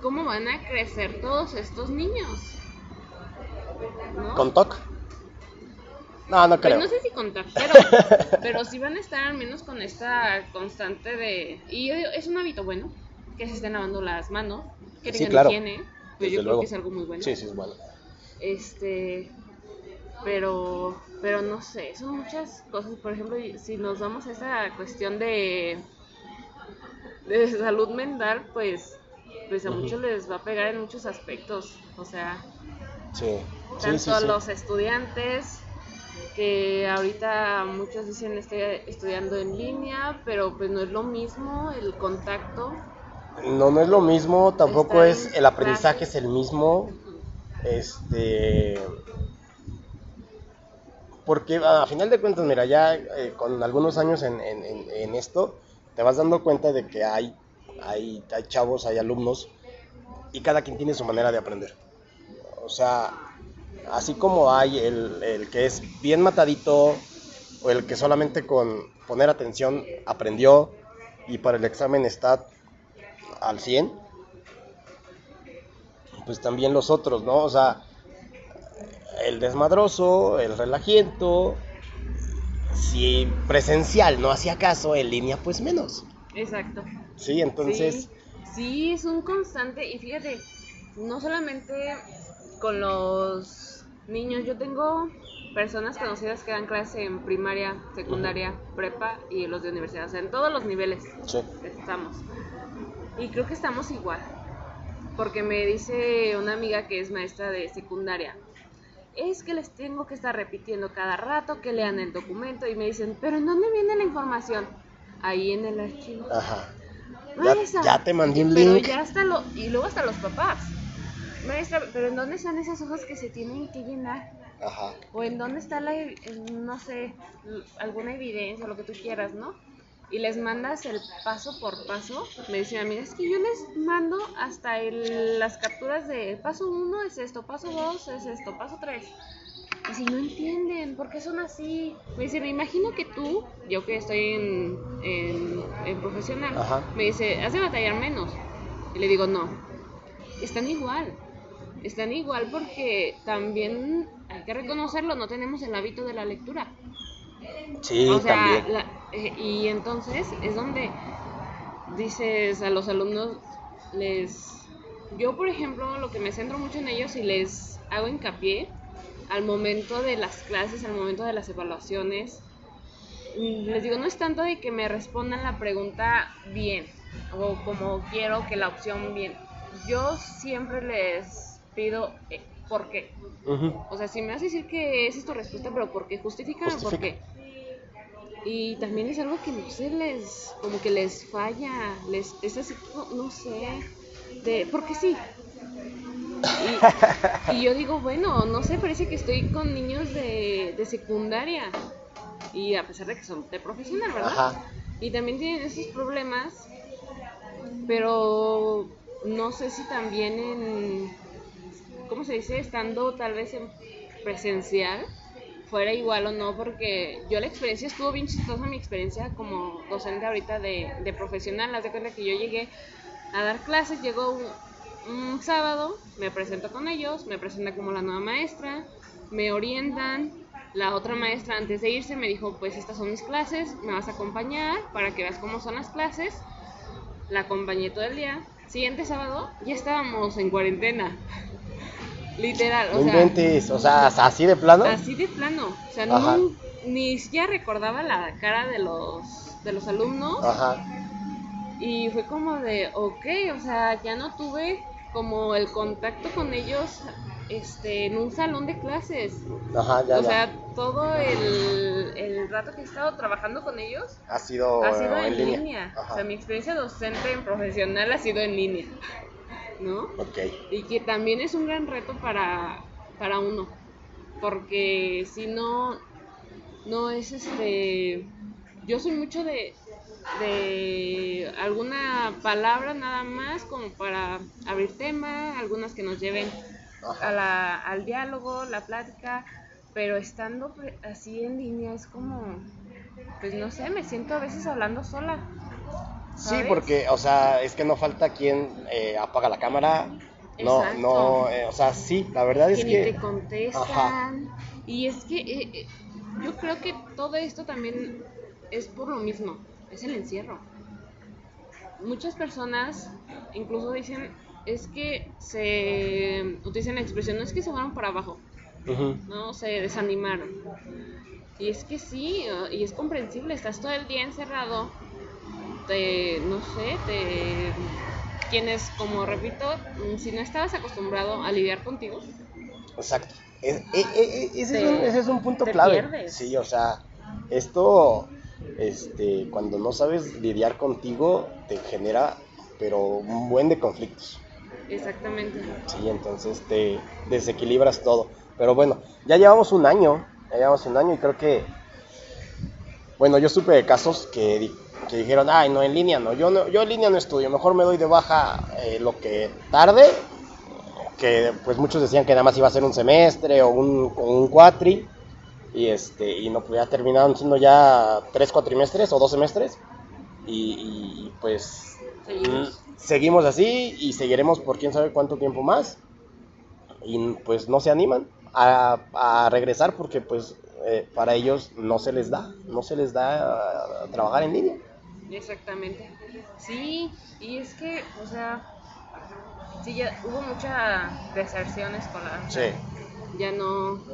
¿cómo van a crecer todos estos niños? ¿Con TOC? No, no creo. Pues no sé si contar, pero, sí van a estar al menos con esta constante de... Y es un hábito bueno, que se estén lavando las manos, que tengan claro. higiene, pues yo creo que es algo muy bueno. Sí, sí, es bueno. Este, pero, pero no sé, son muchas cosas. Por ejemplo, si nos vamos a esa cuestión de, de salud mental, pues, pues a muchos les va a pegar en muchos aspectos. O sea, sí. tanto a los estudiantes que ahorita muchos dicen estoy estudiando en línea, pero pues no es lo mismo el contacto. No, no es lo mismo, tampoco es, el aprendizaje es el mismo, este, porque a final de cuentas, mira, ya eh, con algunos años en, en, esto, te vas dando cuenta de que hay, hay, hay chavos, hay alumnos, y cada quien tiene su manera de aprender. O sea, así como hay el, que es bien matadito o el que solamente con poner atención aprendió y para el examen está al 100, pues también los otros, ¿no? O sea, el desmadroso, el relajiento, si presencial no hacía caso, en línea pues menos. Exacto. Sí, entonces... sí, es un constante y fíjate, no solamente con los niños. Yo tengo personas conocidas que dan clase en primaria, secundaria, prepa y los de universidad. O sea, en todos los niveles estamos. Y creo que estamos igual. Porque me dice una amiga que es maestra de secundaria. Es que les tengo que estar repitiendo cada rato que lean el documento y me dicen, pero ¿en dónde viene la información? Ahí en el archivo. Ajá. Ya, te mandé un link. ya hasta lo, y luego hasta los papás Maestra, pero ¿en dónde están esas hojas que se tienen que llenar? Ajá. O en dónde está la, no sé, alguna evidencia, lo que tú quieras, ¿no? Y les mandas el paso por paso. Me decían, mira, es que yo les mando hasta el, las capturas de paso 1 es esto, paso 2 es esto, paso 3. Y si no entienden, ¿por qué son así? Me dice, me imagino que tú, yo que estoy en, en, en profesional, me dice, has de batallar menos. Y le digo, no, están igual están igual porque también hay que reconocerlo, no tenemos el hábito de la lectura. Sí, también. Eh, y entonces es donde dices a los alumnos, les... Yo, por ejemplo, lo que me centro mucho en ellos y les hago hincapié al momento de las clases, al momento de las evaluaciones, les digo, no es tanto de que me respondan la pregunta bien o como quiero que la opción bien. Yo siempre les pido eh, por qué. O sea, si me vas a decir que esa es tu respuesta, pero ¿por qué? Justifícame por qué. Y también es algo que no sé, les, como que les falla, les, es así, no, sé, de, porque sí. Y, y yo digo, bueno, no sé, parece que estoy con niños de, de secundaria. Y a pesar de que son de profesional, ¿verdad? Ajá. Y también tienen esos problemas, pero no sé si también en, ¿cómo se dice? Estando tal vez en presencial, fuera igual o no, porque yo la experiencia estuvo bien chistosa, mi experiencia como docente ahorita de, de profesional, haz de cuenta que yo llegué a dar clases, llegó un, un sábado, me presento con ellos, me presenta como la nueva maestra, me orientan, la otra maestra antes de irse me dijo, pues estas son mis clases, me vas a acompañar para que veas cómo son las clases, la acompañé todo el día, siguiente sábado ya estábamos en cuarentena. Literal, No o sea, inventes, o sea, así de plano. Así de plano. O sea, Ajá. no, ni siquiera recordaba la cara de los, de los alumnos. Ajá. Y fue como de, ok, o sea, ya no tuve como el contacto con ellos este, en un salón de clases. Ajá, ya, o ya. sea, todo el, el rato que he estado trabajando con ellos ha sido, ha sido en, en línea. línea. O sea, mi experiencia docente en profesional ha sido en línea. ¿No? Ok. Y que también es un gran reto para, para uno. Porque si no, no es este. Yo soy mucho de, de alguna palabra nada más como para abrir tema, algunas que nos lleven a la, al diálogo, la plática, pero estando así en línea es como, pues no sé, me siento a veces hablando sola. Sí, ¿sabes? porque, o sea, es que no falta quien eh, apaga la cámara. No, Exacto. no, eh, o sea, sí, la verdad es que ni que. te contestan. Ajá. Y es que eh, eh, yo creo que todo esto también es por lo mismo, es el encierro. Muchas personas incluso dicen, es que se utilizan la expresión, no es que se fueron para abajo. ¿no? Se desanimaron. Y es que sí, y es comprensible, estás todo el día encerrado, te, no sé, te... Quienes, como repito, mm, si no estabas acostumbrado a lidiar contigo, Exacto. Es- e- e- e- ese, Te- un, ese es un punto te clave. pierdes. Sí, o sea, esto, este, cuando no sabes lidiar contigo, te genera, pero un buen de conflictos. Exactamente. Sí, entonces te desequilibras todo. Pero bueno, ya llevamos un año, ya llevamos un año y creo que, bueno, yo supe de casos que, que dijeron, ay, no, en línea no, yo, no, yo en línea no estudio, mejor me doy de baja eh, lo que tarde, que pues muchos decían que nada más iba a ser un semestre o un, o un cuatri, y, este, y no, pues ya terminaron siendo ya tres cuatrimestres o dos semestres, y, y, pues Seguimos. mm, seguimos así y seguiremos por quién sabe cuánto tiempo más y pues no se animan a, a regresar porque pues eh, para ellos no se les da, no se les da uh, trabajar en línea. Exactamente. Sí, y es que, o sea, sí, ya hubo mucha deserción escolar. sea, Ya no.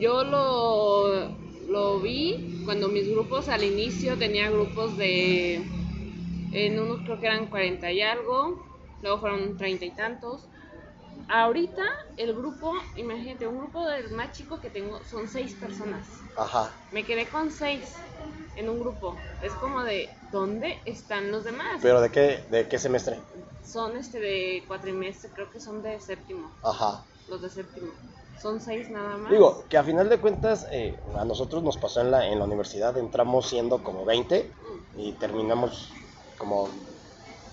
Yo lo, lo vi cuando mis grupos al inicio tenía grupos de. En unos creo que eran 40 y algo, luego fueron 30 y tantos. Ahorita el grupo, imagínate, un grupo del más chico que tengo son 6 personas. Ajá. Me quedé con 6 en un grupo. Es como de, ¿dónde están los demás? Pero de qué, de qué semestre? Son este de cuatrimestre, creo que son de séptimo, Ajá. los de séptimo. Son 6 nada más. Digo, que a final de cuentas eh, a nosotros nos pasó en la, en la universidad, entramos siendo como 20 y terminamos como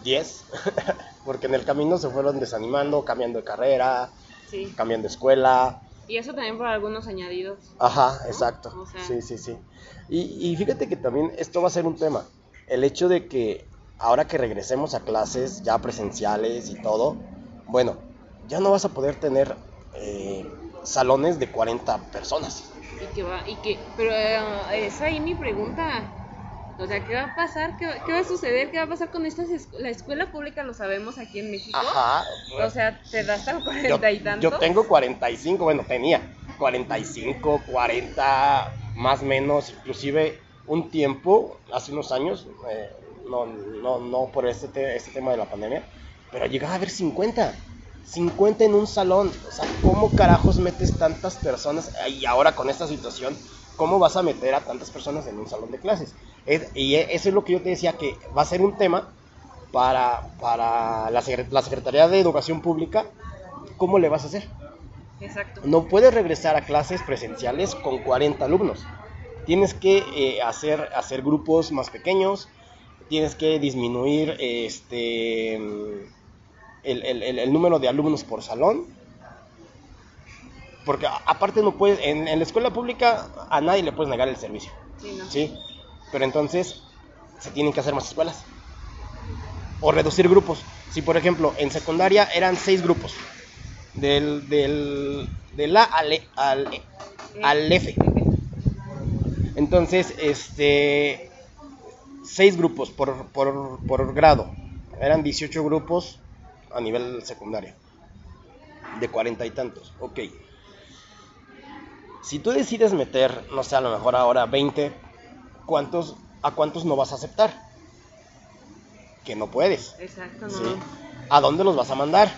10, porque en el camino se fueron desanimando, cambiando de carrera, Sí. cambiando de escuela, Y eso también por algunos añadidos. Ajá, exacto. O sea- Sí, sí, sí. Y, y fíjate que también esto va a ser un tema. El hecho de que ahora que regresemos a clases ya presenciales y todo, bueno, ya no vas a poder tener eh, salones de 40 personas. Y que va, y que, pero eh, es ahí mi pregunta. O sea, ¿qué va a pasar? ¿Qué, va- qué va a suceder? ¿Qué va a pasar con estas es- la escuela pública? Lo sabemos aquí en México. Ajá. O sea, te da hasta los yo, 40 y tanto. yo tengo 45, bueno, tenía 45, 40, más o menos, inclusive un tiempo, hace unos años, eh, no, no, no por este, te- este tema de la pandemia, pero llegaba a haber 50. 50 en un salón. O sea, ¿cómo carajos metes tantas personas? Y ahora con esta situación, ¿cómo vas a meter a tantas personas en un salón de clases? Es- y e- eso es lo que yo te decía, que va a ser un tema para, para la, la Secretaría de Educación Pública ¿cómo le vas a hacer? Exacto. No puedes regresar a clases presenciales con 40 alumnos. Tienes que eh, hacer, hacer grupos más pequeños, tienes que disminuir este, el, el- el- el número de alumnos por salón. Porque aparte no puedes, en, en la escuela pública a nadie le puedes negar el servicio. Sí, no. ¿sí? Pero entonces se tienen que hacer más escuelas. O reducir grupos. Si por ejemplo en secundaria eran seis grupos. Del, del, del A al, E- al, E- al F. Entonces, este, seis grupos por, por, por grado. Eran 18 grupos a nivel secundario. De cuarenta y tantos. Ok. Si tú decides meter, no sé, a lo mejor ahora 20, ¿cuántos, ¿a cuántos no vas a aceptar? Que no puedes. Exacto. ¿A dónde los vas a mandar?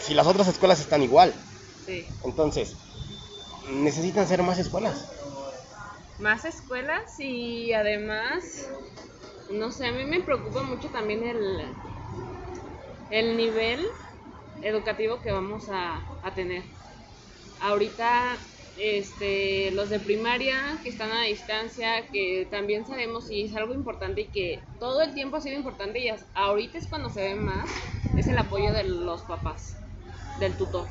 Si las otras escuelas están igual. Sí. Entonces, necesitan ser más escuelas. Más escuelas y además, no sé, a mí me preocupa mucho también el, el nivel educativo que vamos a, a tener. Ahorita, este, los de primaria que están a distancia, que también sabemos si es algo importante y que todo el tiempo ha sido importante y ahorita es cuando se ve más, es el apoyo de los papás, del tutor.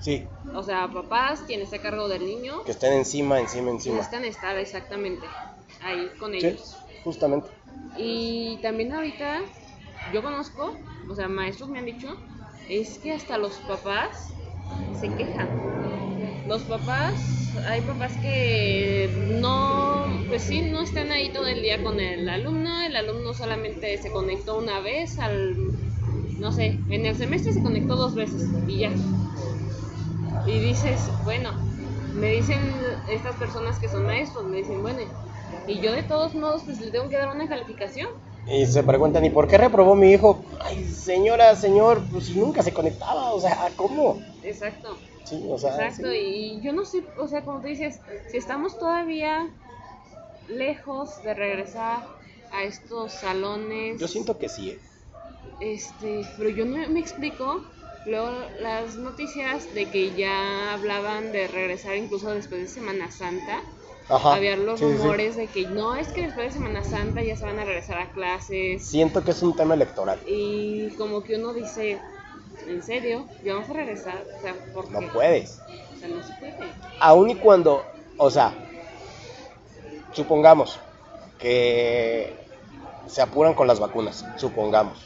Sí, O sea, papás, quien está a cargo del niño, que estén encima, encima, encima. necesitan estar exactamente ahí con Sí, ellos. justamente. Y también ahorita yo conozco, o sea, maestros me han dicho, es que hasta los papás se quejan. Los papás, hay papás que no, pues sí, no están ahí todo el día con el alumno, el alumno solamente se conectó una vez al, no sé, en el semestre se conectó dos veces y ya. Y dices, bueno, me dicen estas personas que son maestros, me dicen, bueno, y yo de todos modos pues le tengo que dar una calificación. Y se preguntan, ¿y por qué reprobó mi hijo? Ay, señora, señor, pues nunca se conectaba, o sea, ¿cómo? Exacto, Sí, o sea, exacto. sí. Y yo no sé, o sea, como tú dices, si estamos todavía lejos de regresar a estos salones, Yo siento que sí, ¿eh? este, pero yo no me explico. Luego las noticias de que ya hablaban de regresar incluso después de Semana Santa. Ajá. Había los sí, sí, sí. rumores de que no, es que después de Semana Santa ya se van a regresar a clases. Siento que es un tema electoral. Y como que uno dice, ¿en serio? ¿Ya vamos a regresar? O sea, ¿por No puedes. O sea, no se puede. Aún y cuando, o sea, supongamos que se apuran con las vacunas, supongamos,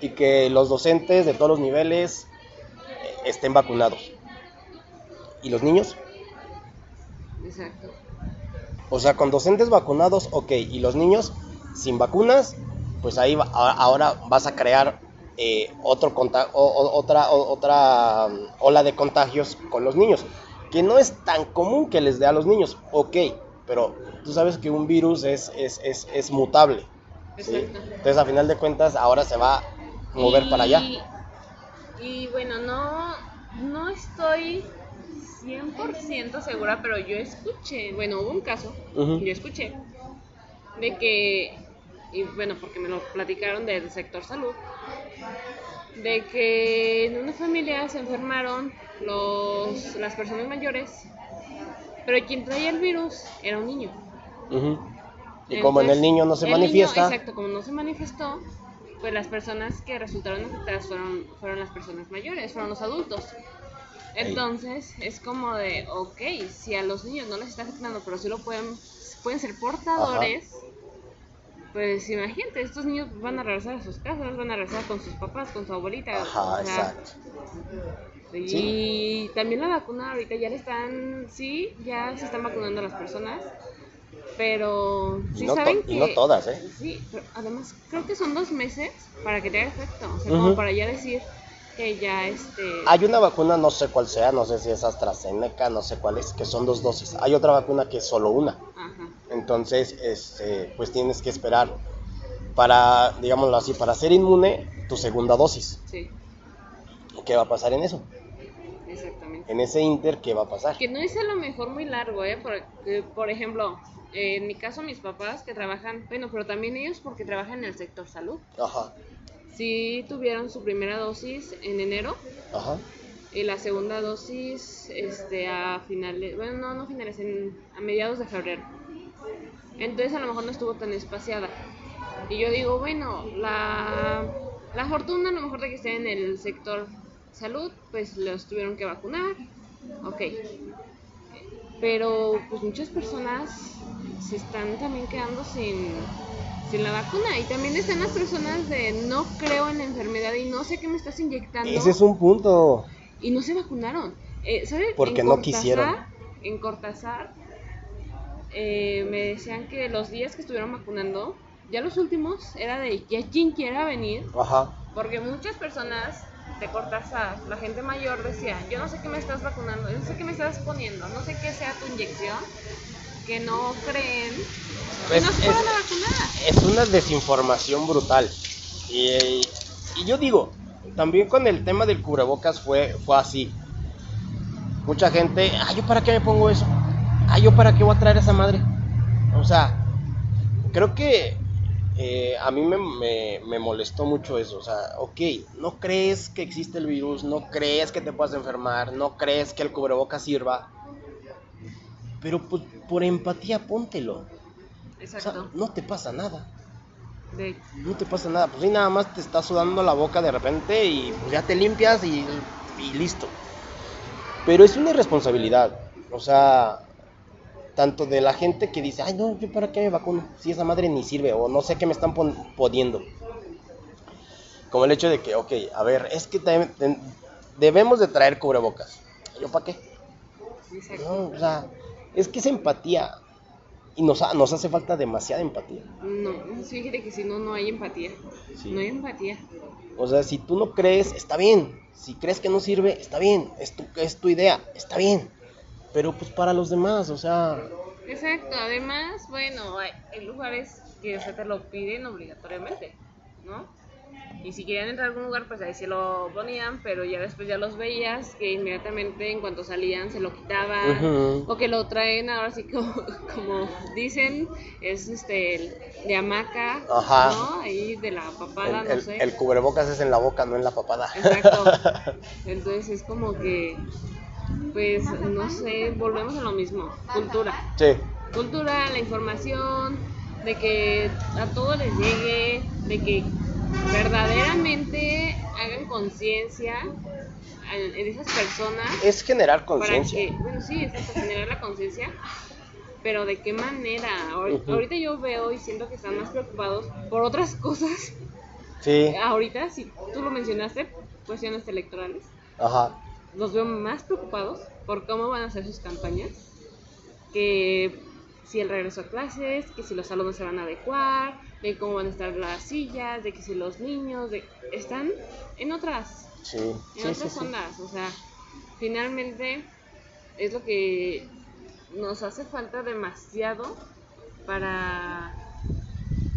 y que los docentes de todos los niveles eh, estén vacunados. ¿Y los niños? Exacto. O sea, con docentes vacunados, ok, y los niños sin vacunas, pues ahí va- ahora vas a crear eh, otro conta- o- otra, o- otra um, ola de contagios con los niños, que no es tan común que les dé a los niños, ok, pero tú sabes que un virus es, es, es, es mutable. Entonces, a final de cuentas, ahora se va a mover Y- para allá. Y bueno, no, no estoy 100% segura, pero yo escuché, bueno, hubo un caso, yo escuché, de que, y bueno, porque me lo platicaron del sector salud, de que en una familia se enfermaron los, las personas mayores, pero quien traía el virus era un niño. Y como en el niño no se niño, manifiesta, exacto, como no se manifestó, pues las personas que resultaron afectadas fueron, fueron las personas mayores, fueron los adultos. Entonces, es como de, ok, si a los niños no les está afectando, pero sí lo pueden, pueden ser portadores, pues imagínate, estos niños van a regresar a sus casas, van a regresar con sus papás, con su abuelita. Ajá, o sea, exacto. y también la vacuna ahorita ya le están, sí, ya se están vacunando a las personas, pero sí no, saben y no que- todas, ¿eh? Sí, pero además creo que son dos meses para que te haga efecto, o sea, como para ya decir que ya este... Hay una vacuna, no sé cuál sea, no sé si es AstraZeneca, no sé cuál es, que son dos dosis. Hay otra vacuna que es solo una. Entonces, este, pues tienes que esperar para, digámoslo así, para ser inmune tu segunda dosis. sí, ¿Qué va a pasar en eso? exactamente. En ese inter, ¿qué va a pasar? Que no es a lo mejor muy largo, ¿eh? Porque, por ejemplo, en mi caso mis papás que trabajan, bueno, pero también ellos porque trabajan en el sector salud. Ajá. sí tuvieron su primera dosis en enero Ajá. y la segunda dosis este a finales, bueno, no, no finales, en, a mediados de febrero. Entonces a lo mejor no estuvo tan espaciada. Y yo digo, bueno, la, la fortuna a lo mejor de que esté en el sector salud, pues los tuvieron que vacunar. Ok. Pero pues muchas personas se están también quedando sin, sin la vacuna. Y también están las personas de no creo en la enfermedad y no sé qué me estás inyectando. Ese es un punto. Y no se vacunaron. Eh, ¿sabe? Porque En no Cortázar- quisieron. En Cortázar eh, me decían que los días que estuvieron vacunando, ya los últimos, era de ya quien quiera venir, Ajá. porque muchas personas de Cortázar, la gente mayor decía, yo no sé qué me estás vacunando, yo no sé qué me estás poniendo, no sé qué sea tu inyección, que no creen, Pues que no se es- a vacunar. es una desinformación brutal. Y, y yo digo, también con el tema del cubrebocas fue, fue así. Mucha gente, ah, ¿yo para qué me pongo eso? Ah, ¿yo para qué voy a traer esa madre? O sea, creo que eh, a mí me, me- me molestó mucho eso. O sea, ok, no crees que existe el virus, no crees que te puedas enfermar, no crees que el cubrebocas sirva. Pero pues, por empatía póntelo. O sea, Exacto. no te pasa nada. De- No te pasa nada, pues sí, nada más te está sudando la boca de repente y pues ya te limpias y, y listo. Pero es una irresponsabilidad, o sea, tanto de la gente que dice, ay no, yo para qué me vacuno, si esa madre ni sirve o no sé qué me están pon- poniendo. Como el hecho de que, ok, a ver, es que te- te- debemos de traer cubrebocas. ¿Yo para qué? No, o sea, es que es empatía y nos, ha- nos hace falta demasiada empatía. No, fíjate que si no, no hay empatía. Sí. No hay empatía. O sea, si tú no crees, está bien. Si crees que no sirve, está bien. Es tu, es tu idea, está bien. Pero pues para los demás, o sea, Exacto, además, bueno, hay, lugares que se te lo piden obligatoriamente, ¿no? Y si querían entrar a algún lugar, pues ahí se lo ponían, pero ya después ya los veías que inmediatamente en cuanto salían se lo quitaban, Ujú. o que lo traen ahora sí como, como dicen, es este el de hamaca, Ajá. ¿no? Ahí de la papada, el, no el- sé. el cubrebocas es en la boca, no en la papada. Exacto. Entonces es como que, pues, no sé, volvemos a lo mismo, cultura. sí, Cultura, la información, de que a todos les llegue, de que verdaderamente hagan conciencia en esas personas. es generar conciencia. bueno, sí, es hasta generar la conciencia, pero de qué manera. Ahor- Ujú. Ahorita yo veo y siento que están más preocupados por otras cosas. Sí, Ahorita, si tú lo mencionaste, cuestiones electorales, ajá. Los veo más preocupados por cómo van a hacer sus campañas, que si el regreso a clases, que si los salones se van a adecuar, de cómo van a estar las sillas, de que si los niños, de... están en otras Sí, en sí, otras sí. ondas. O sea, finalmente es lo que nos hace falta demasiado para,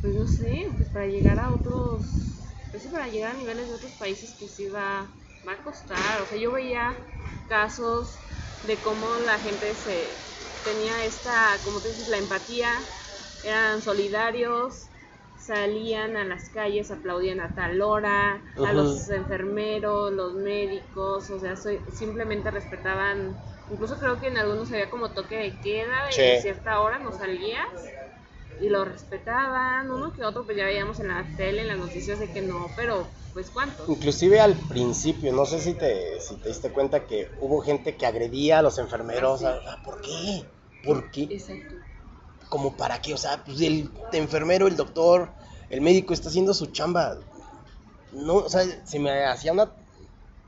pues no sé, pues para llegar a otros, pues sí, para llegar a niveles de otros países que sí va, va a costar. O sea, yo veía casos de cómo la gente se tenía esta, como tú dices, la empatía, eran solidarios, salían a las calles, aplaudían a tal hora, a los enfermeros, los médicos, o sea, soy- simplemente respetaban, incluso creo que en algunos había como toque de queda, de Sí. cierta hora no salías y lo respetaban, uno que otro pues ya veíamos en la tele, en las noticias de que no, pero pues cuántos. Inclusive al principio, no sé si te, si te diste cuenta que hubo gente que agredía a los enfermeros. Ah, sí. ah, ¿Por qué? ¿Por qué? Exacto. como para qué, o sea, pues el enfermero, el doctor, el médico está haciendo su chamba. No, o sea, se me hacía una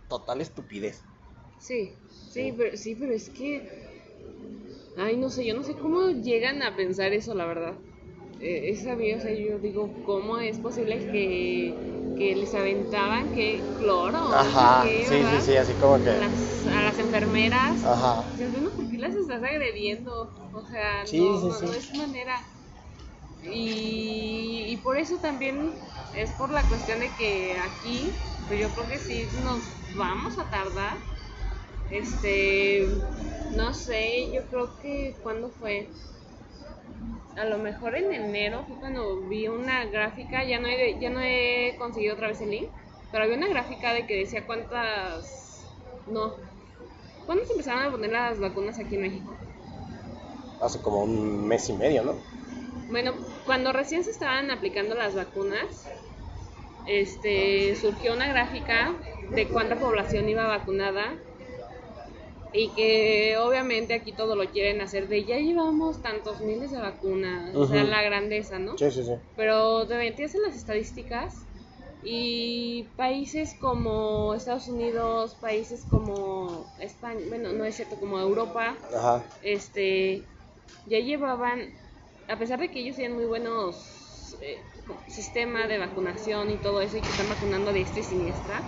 total estupidez. Sí, sí, pero, sí, pero es que, ay, no sé, yo no sé cómo llegan a pensar eso, la verdad. Eh, es mí, o sea, yo digo, ¿cómo es posible que, que les aventaban que cloro? Ajá, sí, sí, ¿verdad? sí, así como que. A las, a las enfermeras. Ajá. Dices, bueno, ¿por qué las estás agrediendo? O sea, Sí, no, sí, no, sí. no es manera. Y, y por eso también es por la cuestión de que aquí, pues yo creo que sí nos vamos a tardar. Este, no sé, yo creo que cuando fue a lo mejor en enero fue cuando vi una gráfica, ya no he, ya no he conseguido otra vez el link, pero había una gráfica de que decía cuántas, no, ¿cuándo se empezaron a poner las vacunas aquí en México? Hace como un mes y medio, ¿no? Bueno, cuando recién se estaban aplicando las vacunas, este, surgió una gráfica de cuánta población iba vacunada y que obviamente aquí todo lo quieren hacer de ya llevamos tantos miles de vacunas, o sea, la grandeza, ¿no? Sí, sí, sí. Pero te metías en las estadísticas y países como Estados Unidos, países como España, bueno, no es cierto, como Europa, Ajá. este, ya llevaban, a pesar de que ellos tienen muy buenos eh, sistema de vacunación y todo eso y que están vacunando a diestra y siniestra,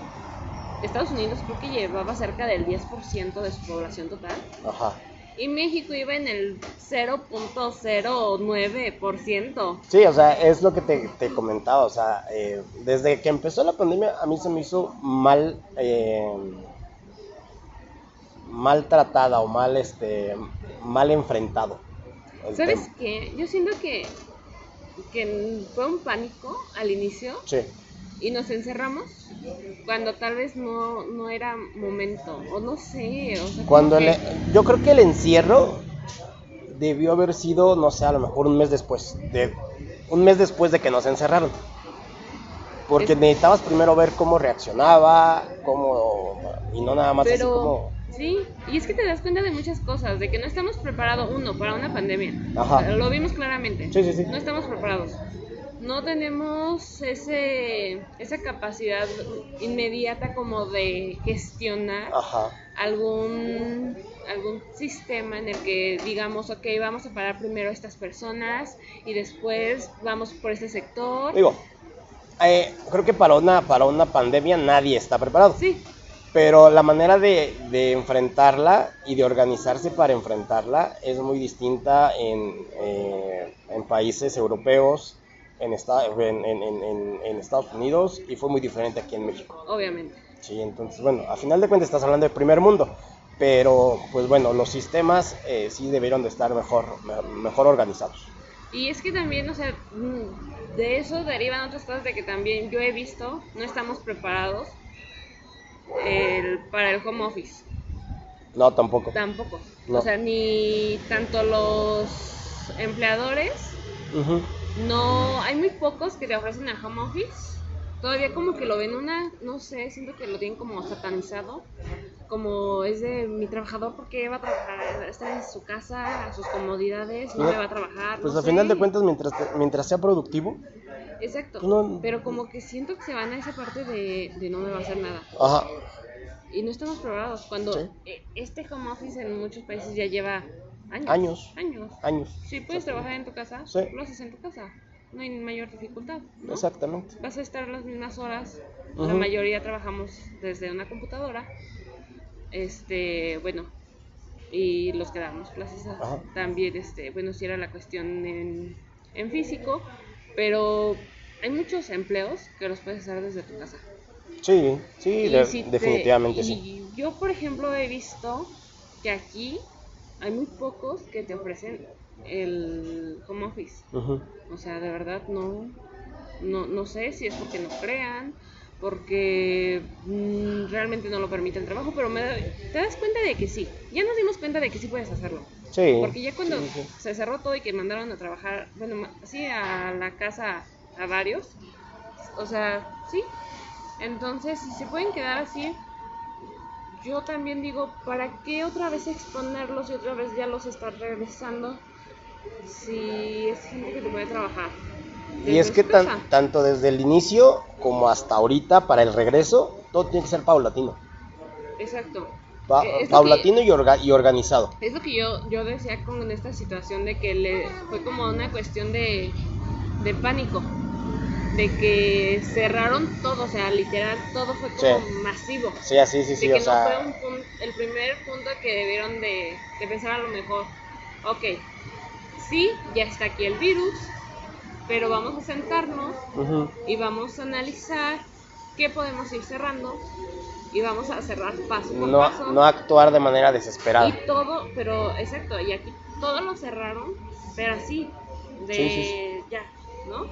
Estados Unidos creo que llevaba cerca del 10% de su población total Ajá. y México iba en el 0.09%. Sí, o sea, es lo que te, te comentaba, o sea, eh, desde que empezó la pandemia a mí se me hizo mal, eh, mal tratada o mal, este, mal enfrentado. ¿Sabes tema. qué? Yo siento que, que fue un pánico al inicio Sí, y nos encerramos cuando tal vez no, no era momento, o no sé, o sea, cuando que- el- yo creo que el encierro debió haber sido, no sé, a lo mejor un mes después, de un mes después de que nos encerraron. Porque Es- necesitabas primero ver cómo reaccionaba, cómo y no nada más así Pero, como sí, y es que te das cuenta de muchas cosas, de que no estamos preparados, uno, para una pandemia. Ajá. Lo vimos claramente. Sí, sí, sí. No estamos preparados. No tenemos ese, esa capacidad inmediata como de gestionar Ajá. algún, algún sistema en el que digamos, ok, vamos a parar primero a estas personas y después vamos por este sector. Digo, eh, creo que para una, para una pandemia nadie está preparado. Sí, Pero la manera de, de enfrentarla y de organizarse para enfrentarla es muy distinta en, eh, en países europeos, en, esta- en, en- en- Estados Unidos y fue muy diferente aquí en México. obviamente. Sí, entonces, bueno, a final de cuentas estás hablando de primer mundo, pero pues bueno, los sistemas eh, sí debieron de estar mejor, me- mejor organizados. Y es que también, o sea, mm, de eso derivan otras cosas de que también yo he visto, no estamos preparados el- para el home office, No, tampoco. tampoco. No. O sea, ni tanto los empleadores, Ujú. No, hay muy pocos que te ofrecen el home office. Todavía como que lo ven una, no sé, siento que lo tienen como satanizado, como es de mi trabajador porque va a trabajar, está en su casa, a sus comodidades, no Pues, me va a trabajar. Pues no al final de cuentas, mientras, te- mientras sea productivo, Exacto. Pues no- Pero como que siento que se van a esa parte de, de no me va a hacer nada. ajá, Y no estamos preparados. Cuando Sí. eh, este home office en muchos países ya lleva años. Años. Años. años. Si puedes trabajar en tu casa, Sí. lo haces en tu casa. No hay mayor dificultad. ¿no? Exactamente. Vas a estar las mismas horas. La mayoría trabajamos desde una computadora. Este, bueno. Y los que damos clases Ajá. también, este, bueno, si era la cuestión en, en físico, pero hay muchos empleos que los puedes hacer desde tu casa. Sí, sí, de- si te- definitivamente y sí. Yo, por ejemplo, he visto que aquí hay muy pocos que te ofrecen el home office. O sea, de verdad no, no, no sé si es porque no crean, porque mm, realmente no lo permite el trabajo, pero me da- te das cuenta de que sí. Ya nos dimos cuenta de que sí puedes hacerlo. Sí. Porque ya cuando sí, sí. se cerró todo y que mandaron a trabajar, bueno, sí, a la casa a varios, o sea, sí. Entonces, si se pueden quedar así, yo también digo, ¿para qué otra vez exponerlos y otra vez ya los estás regresando? Si es gente que te puede trabajar. Y es que tan- tanto desde el inicio como hasta ahorita para el regreso, todo tiene que ser paulatino. Exacto. Pa- Eh, es que- paulatino y, orga- y organizado. Es lo que yo, yo decía con esta situación de que le fue como una cuestión de, de pánico, de que cerraron todo, o sea, literal, todo fue como Sí. masivo. Sí, así, sí, de sí, que o no sea, fue un pun- el primer punto que debieron de, de pensar a lo mejor, ok, sí, ya está aquí el virus, pero vamos a sentarnos y vamos a analizar qué podemos ir cerrando y vamos a cerrar paso por no, paso. no actuar de manera desesperada. Y todo, pero exacto, y aquí todo lo cerraron, pero así. de Sí, sí, sí. ya, ¿no?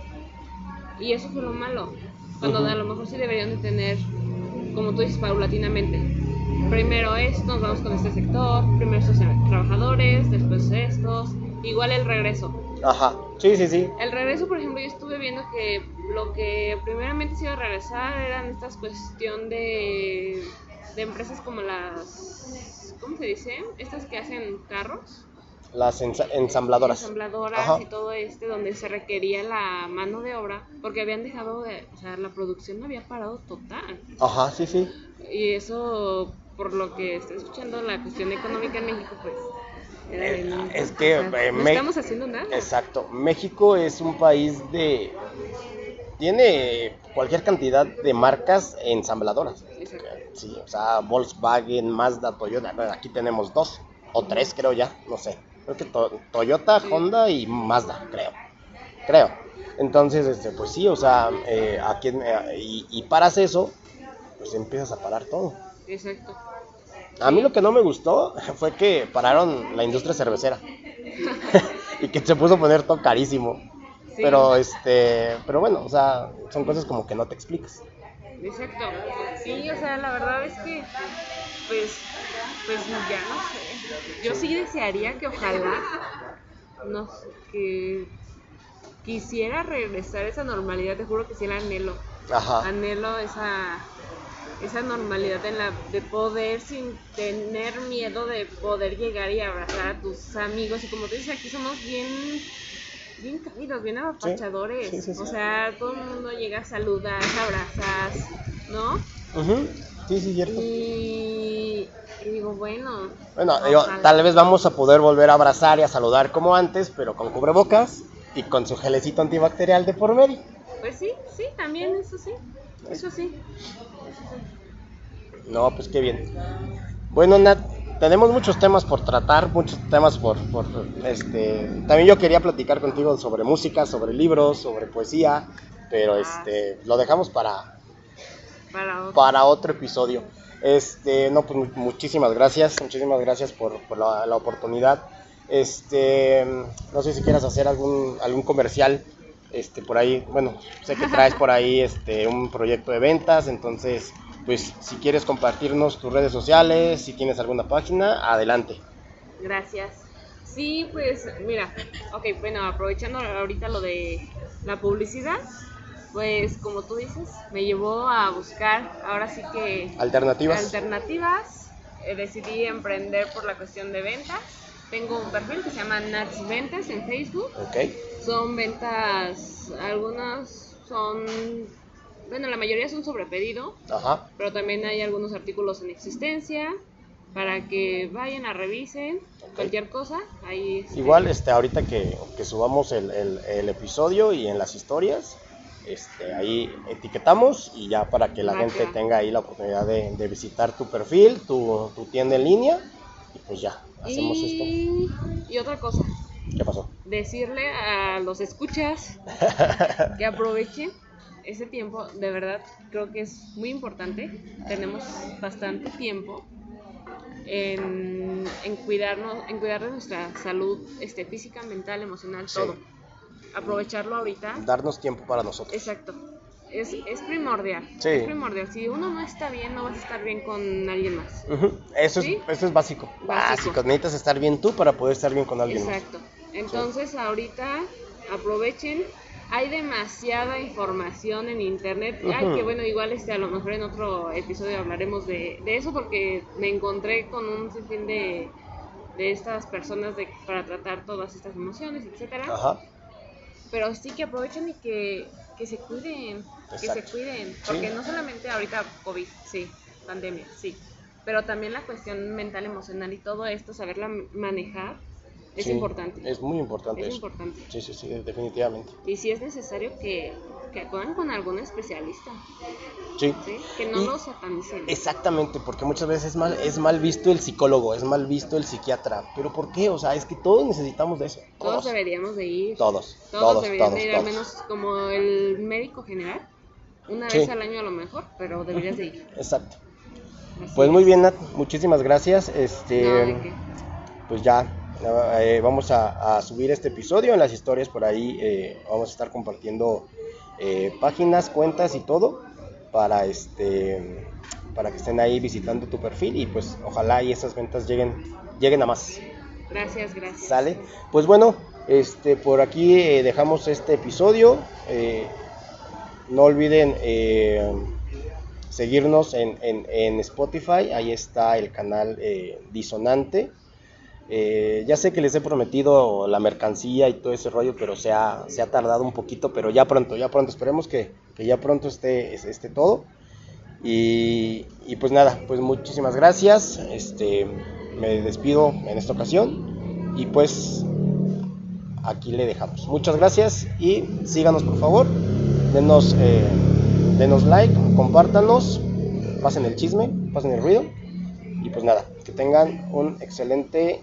Y eso fue lo malo. Cuando a lo mejor sí deberían de tener, como tú dices, paulatinamente. Primero estos, nos vamos con este sector, primero estos trabajadores, después estos. Igual el regreso. Ajá, sí, sí, sí. El regreso, por ejemplo, yo estuve viendo que lo que primeramente se iba a regresar eran estas cuestión de, de empresas como las, ¿cómo se dice? Estas que hacen carros, Las ensa- ensambladoras. ensambladoras Ajá. y todo este, donde se requería la mano de obra, porque habían dejado de, o sea, la producción había parado total. Ajá, sí, sí. Y eso, por lo que estoy escuchando, la cuestión económica en México, pues... Eh, es que, o sea, eh, no estamos haciendo nada. Exacto. México es un país de... Tiene cualquier cantidad de marcas ensambladoras. Exacto. Sí, o sea, Volkswagen, Mazda, Toyota. Aquí tenemos dos o tres, creo ya, no sé. Creo que To- Toyota. Honda y Mazda, creo. Creo. Entonces, este, pues sí, o sea, eh, aquí, eh, y, y paras eso, pues empiezas a parar todo. Exacto. A mí lo que no me gustó fue que pararon la industria cervecera y que se puso a poner todo carísimo. Sí. Pero este, pero bueno, o sea, son cosas como que no te explicas. Exacto. Sí, o sea, la verdad es que, pues, pues ya no sé. Yo sí desearía que ojalá, no sé, que quisiera regresar a esa normalidad, te juro que sí la anhelo. Ajá. Anhelo esa, esa normalidad en la, de poder sin tener miedo de poder llegar y abrazar a tus amigos. Y como te dices, aquí somos bien, bien cálidos, bien apapachadores. Sí, sí, sí. O sea, todo el mundo llega a saludar, abrazas, ¿no? Ujú, Sí, sí, cierto. Y, y digo, bueno. Bueno, digo, tal vez vamos a poder volver a abrazar y a saludar como antes, pero con cubrebocas y con su gelecito antibacterial de por medio. Pues sí, sí, también, eso sí. Eso sí. No, pues qué bien. Bueno, Nat, tenemos muchos temas por tratar, muchos temas por, por este. También yo quería platicar contigo sobre música, sobre libros, sobre poesía, pero Ah. este, lo dejamos para, Para otro. para otro episodio. Este, no, pues mu- muchísimas gracias, muchísimas gracias por, por la, la oportunidad. Este, no sé si quieras hacer algún, algún comercial, este, por ahí, bueno, sé que traes por ahí, este, un proyecto de ventas, entonces, pues, si quieres compartirnos tus redes sociales, si tienes alguna página, adelante. Gracias. Sí, pues mira, ok, bueno, aprovechando ahorita lo de la publicidad, pues como tú dices, me llevó a buscar ahora sí que Alternativas. alternativas. Eh, decidí emprender por la cuestión de ventas. Tengo un perfil que se llama Nats Ventas en Facebook. ok, Son ventas, algunas son, bueno, la mayoría son sobre pedido, ajá, pero también hay algunos artículos en existencia para que vayan a revisen cualquier cosa. Ahí este, Igual, este, ahorita que, que subamos el, el- el episodio y en las historias, este, ahí etiquetamos y ya para que la Va, gente tenga ahí la oportunidad de, de visitar tu perfil, tu, tu tienda en línea y pues ya, hacemos esto. y, y otra cosa, ¿Qué pasó? decirle a los escuchas que aprovechen ese tiempo, de verdad creo que es muy importante. Tenemos bastante tiempo en, en cuidarnos, en cuidar de nuestra salud este, física, mental, emocional, Sí. todo. Aprovecharlo ahorita. Darnos tiempo para nosotros. Exacto. Es, es primordial. Sí. Es primordial. Si uno no está bien, no vas a estar bien con alguien más. Eso, ¿Sí? es, eso es básico. Básico. Básico. Necesitas estar bien tú para poder estar bien con alguien más. Exacto. Entonces ahorita aprovechen. Hay demasiada información en internet. Ay, que bueno, igual este a lo mejor en otro episodio hablaremos de, de eso porque me encontré con un sinfín de, de estas personas de, para tratar todas estas emociones, etcétera. Ajá. Pero sí que aprovechen y que, que se cuiden, que se cuiden, porque Sí. no solamente ahorita COVID, sí, pandemia, sí, pero también la cuestión mental, emocional y todo esto, saberla manejar, es Sí, importante. Es muy importante Es eso. importante. Sí, sí, sí, definitivamente. Y si es necesario que, que acudan con algún especialista, Sí. ¿sí? que no Y- lo satanicen. Exactamente, porque muchas veces es mal, es mal visto el psicólogo, es mal visto el psiquiatra. ¿Pero por qué? O sea, es que todos necesitamos de eso. Todos Todos. deberíamos de ir. Todos, Todos, todos, deberían todos, de ir, al menos como el médico general. Una Sí. vez al año a lo mejor, pero deberías de ir. Exacto. Así Pues muy bien, Nat, muchísimas gracias. Este, No, ¿de qué? pues ya Eh, vamos a, subir este episodio en las historias por ahí. Eh, vamos a estar compartiendo eh, páginas, cuentas y todo para este para que estén ahí visitando tu perfil y pues ojalá y esas ventas lleguen lleguen a más. Gracias, gracias. Sale. Pues bueno, este por aquí dejamos este episodio. no olviden seguirnos en, en, Spotify. Ahí está el canal Disonante. Eh, ya sé que les he prometido la mercancía y todo ese rollo, pero se ha, se ha tardado un poquito, pero ya pronto, ya pronto, esperemos que, ya pronto esté, esté todo. Y, pues nada, pues muchísimas gracias, este, me despido en esta ocasión y pues aquí le dejamos. Muchas gracias y síganos por favor, denos, eh, denos like, compártanos, pasen el chisme, pasen el ruido y pues nada, que tengan un excelente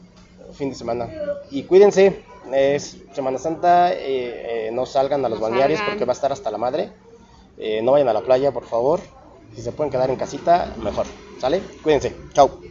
fin de semana. Y cuídense, es Semana Santa, eh, eh, no salgan a los balnearios porque va a estar hasta la madre. Eh, no vayan a la playa, por favor. Si se pueden quedar en casita, mejor. ¿Sale? Cuídense. Chao.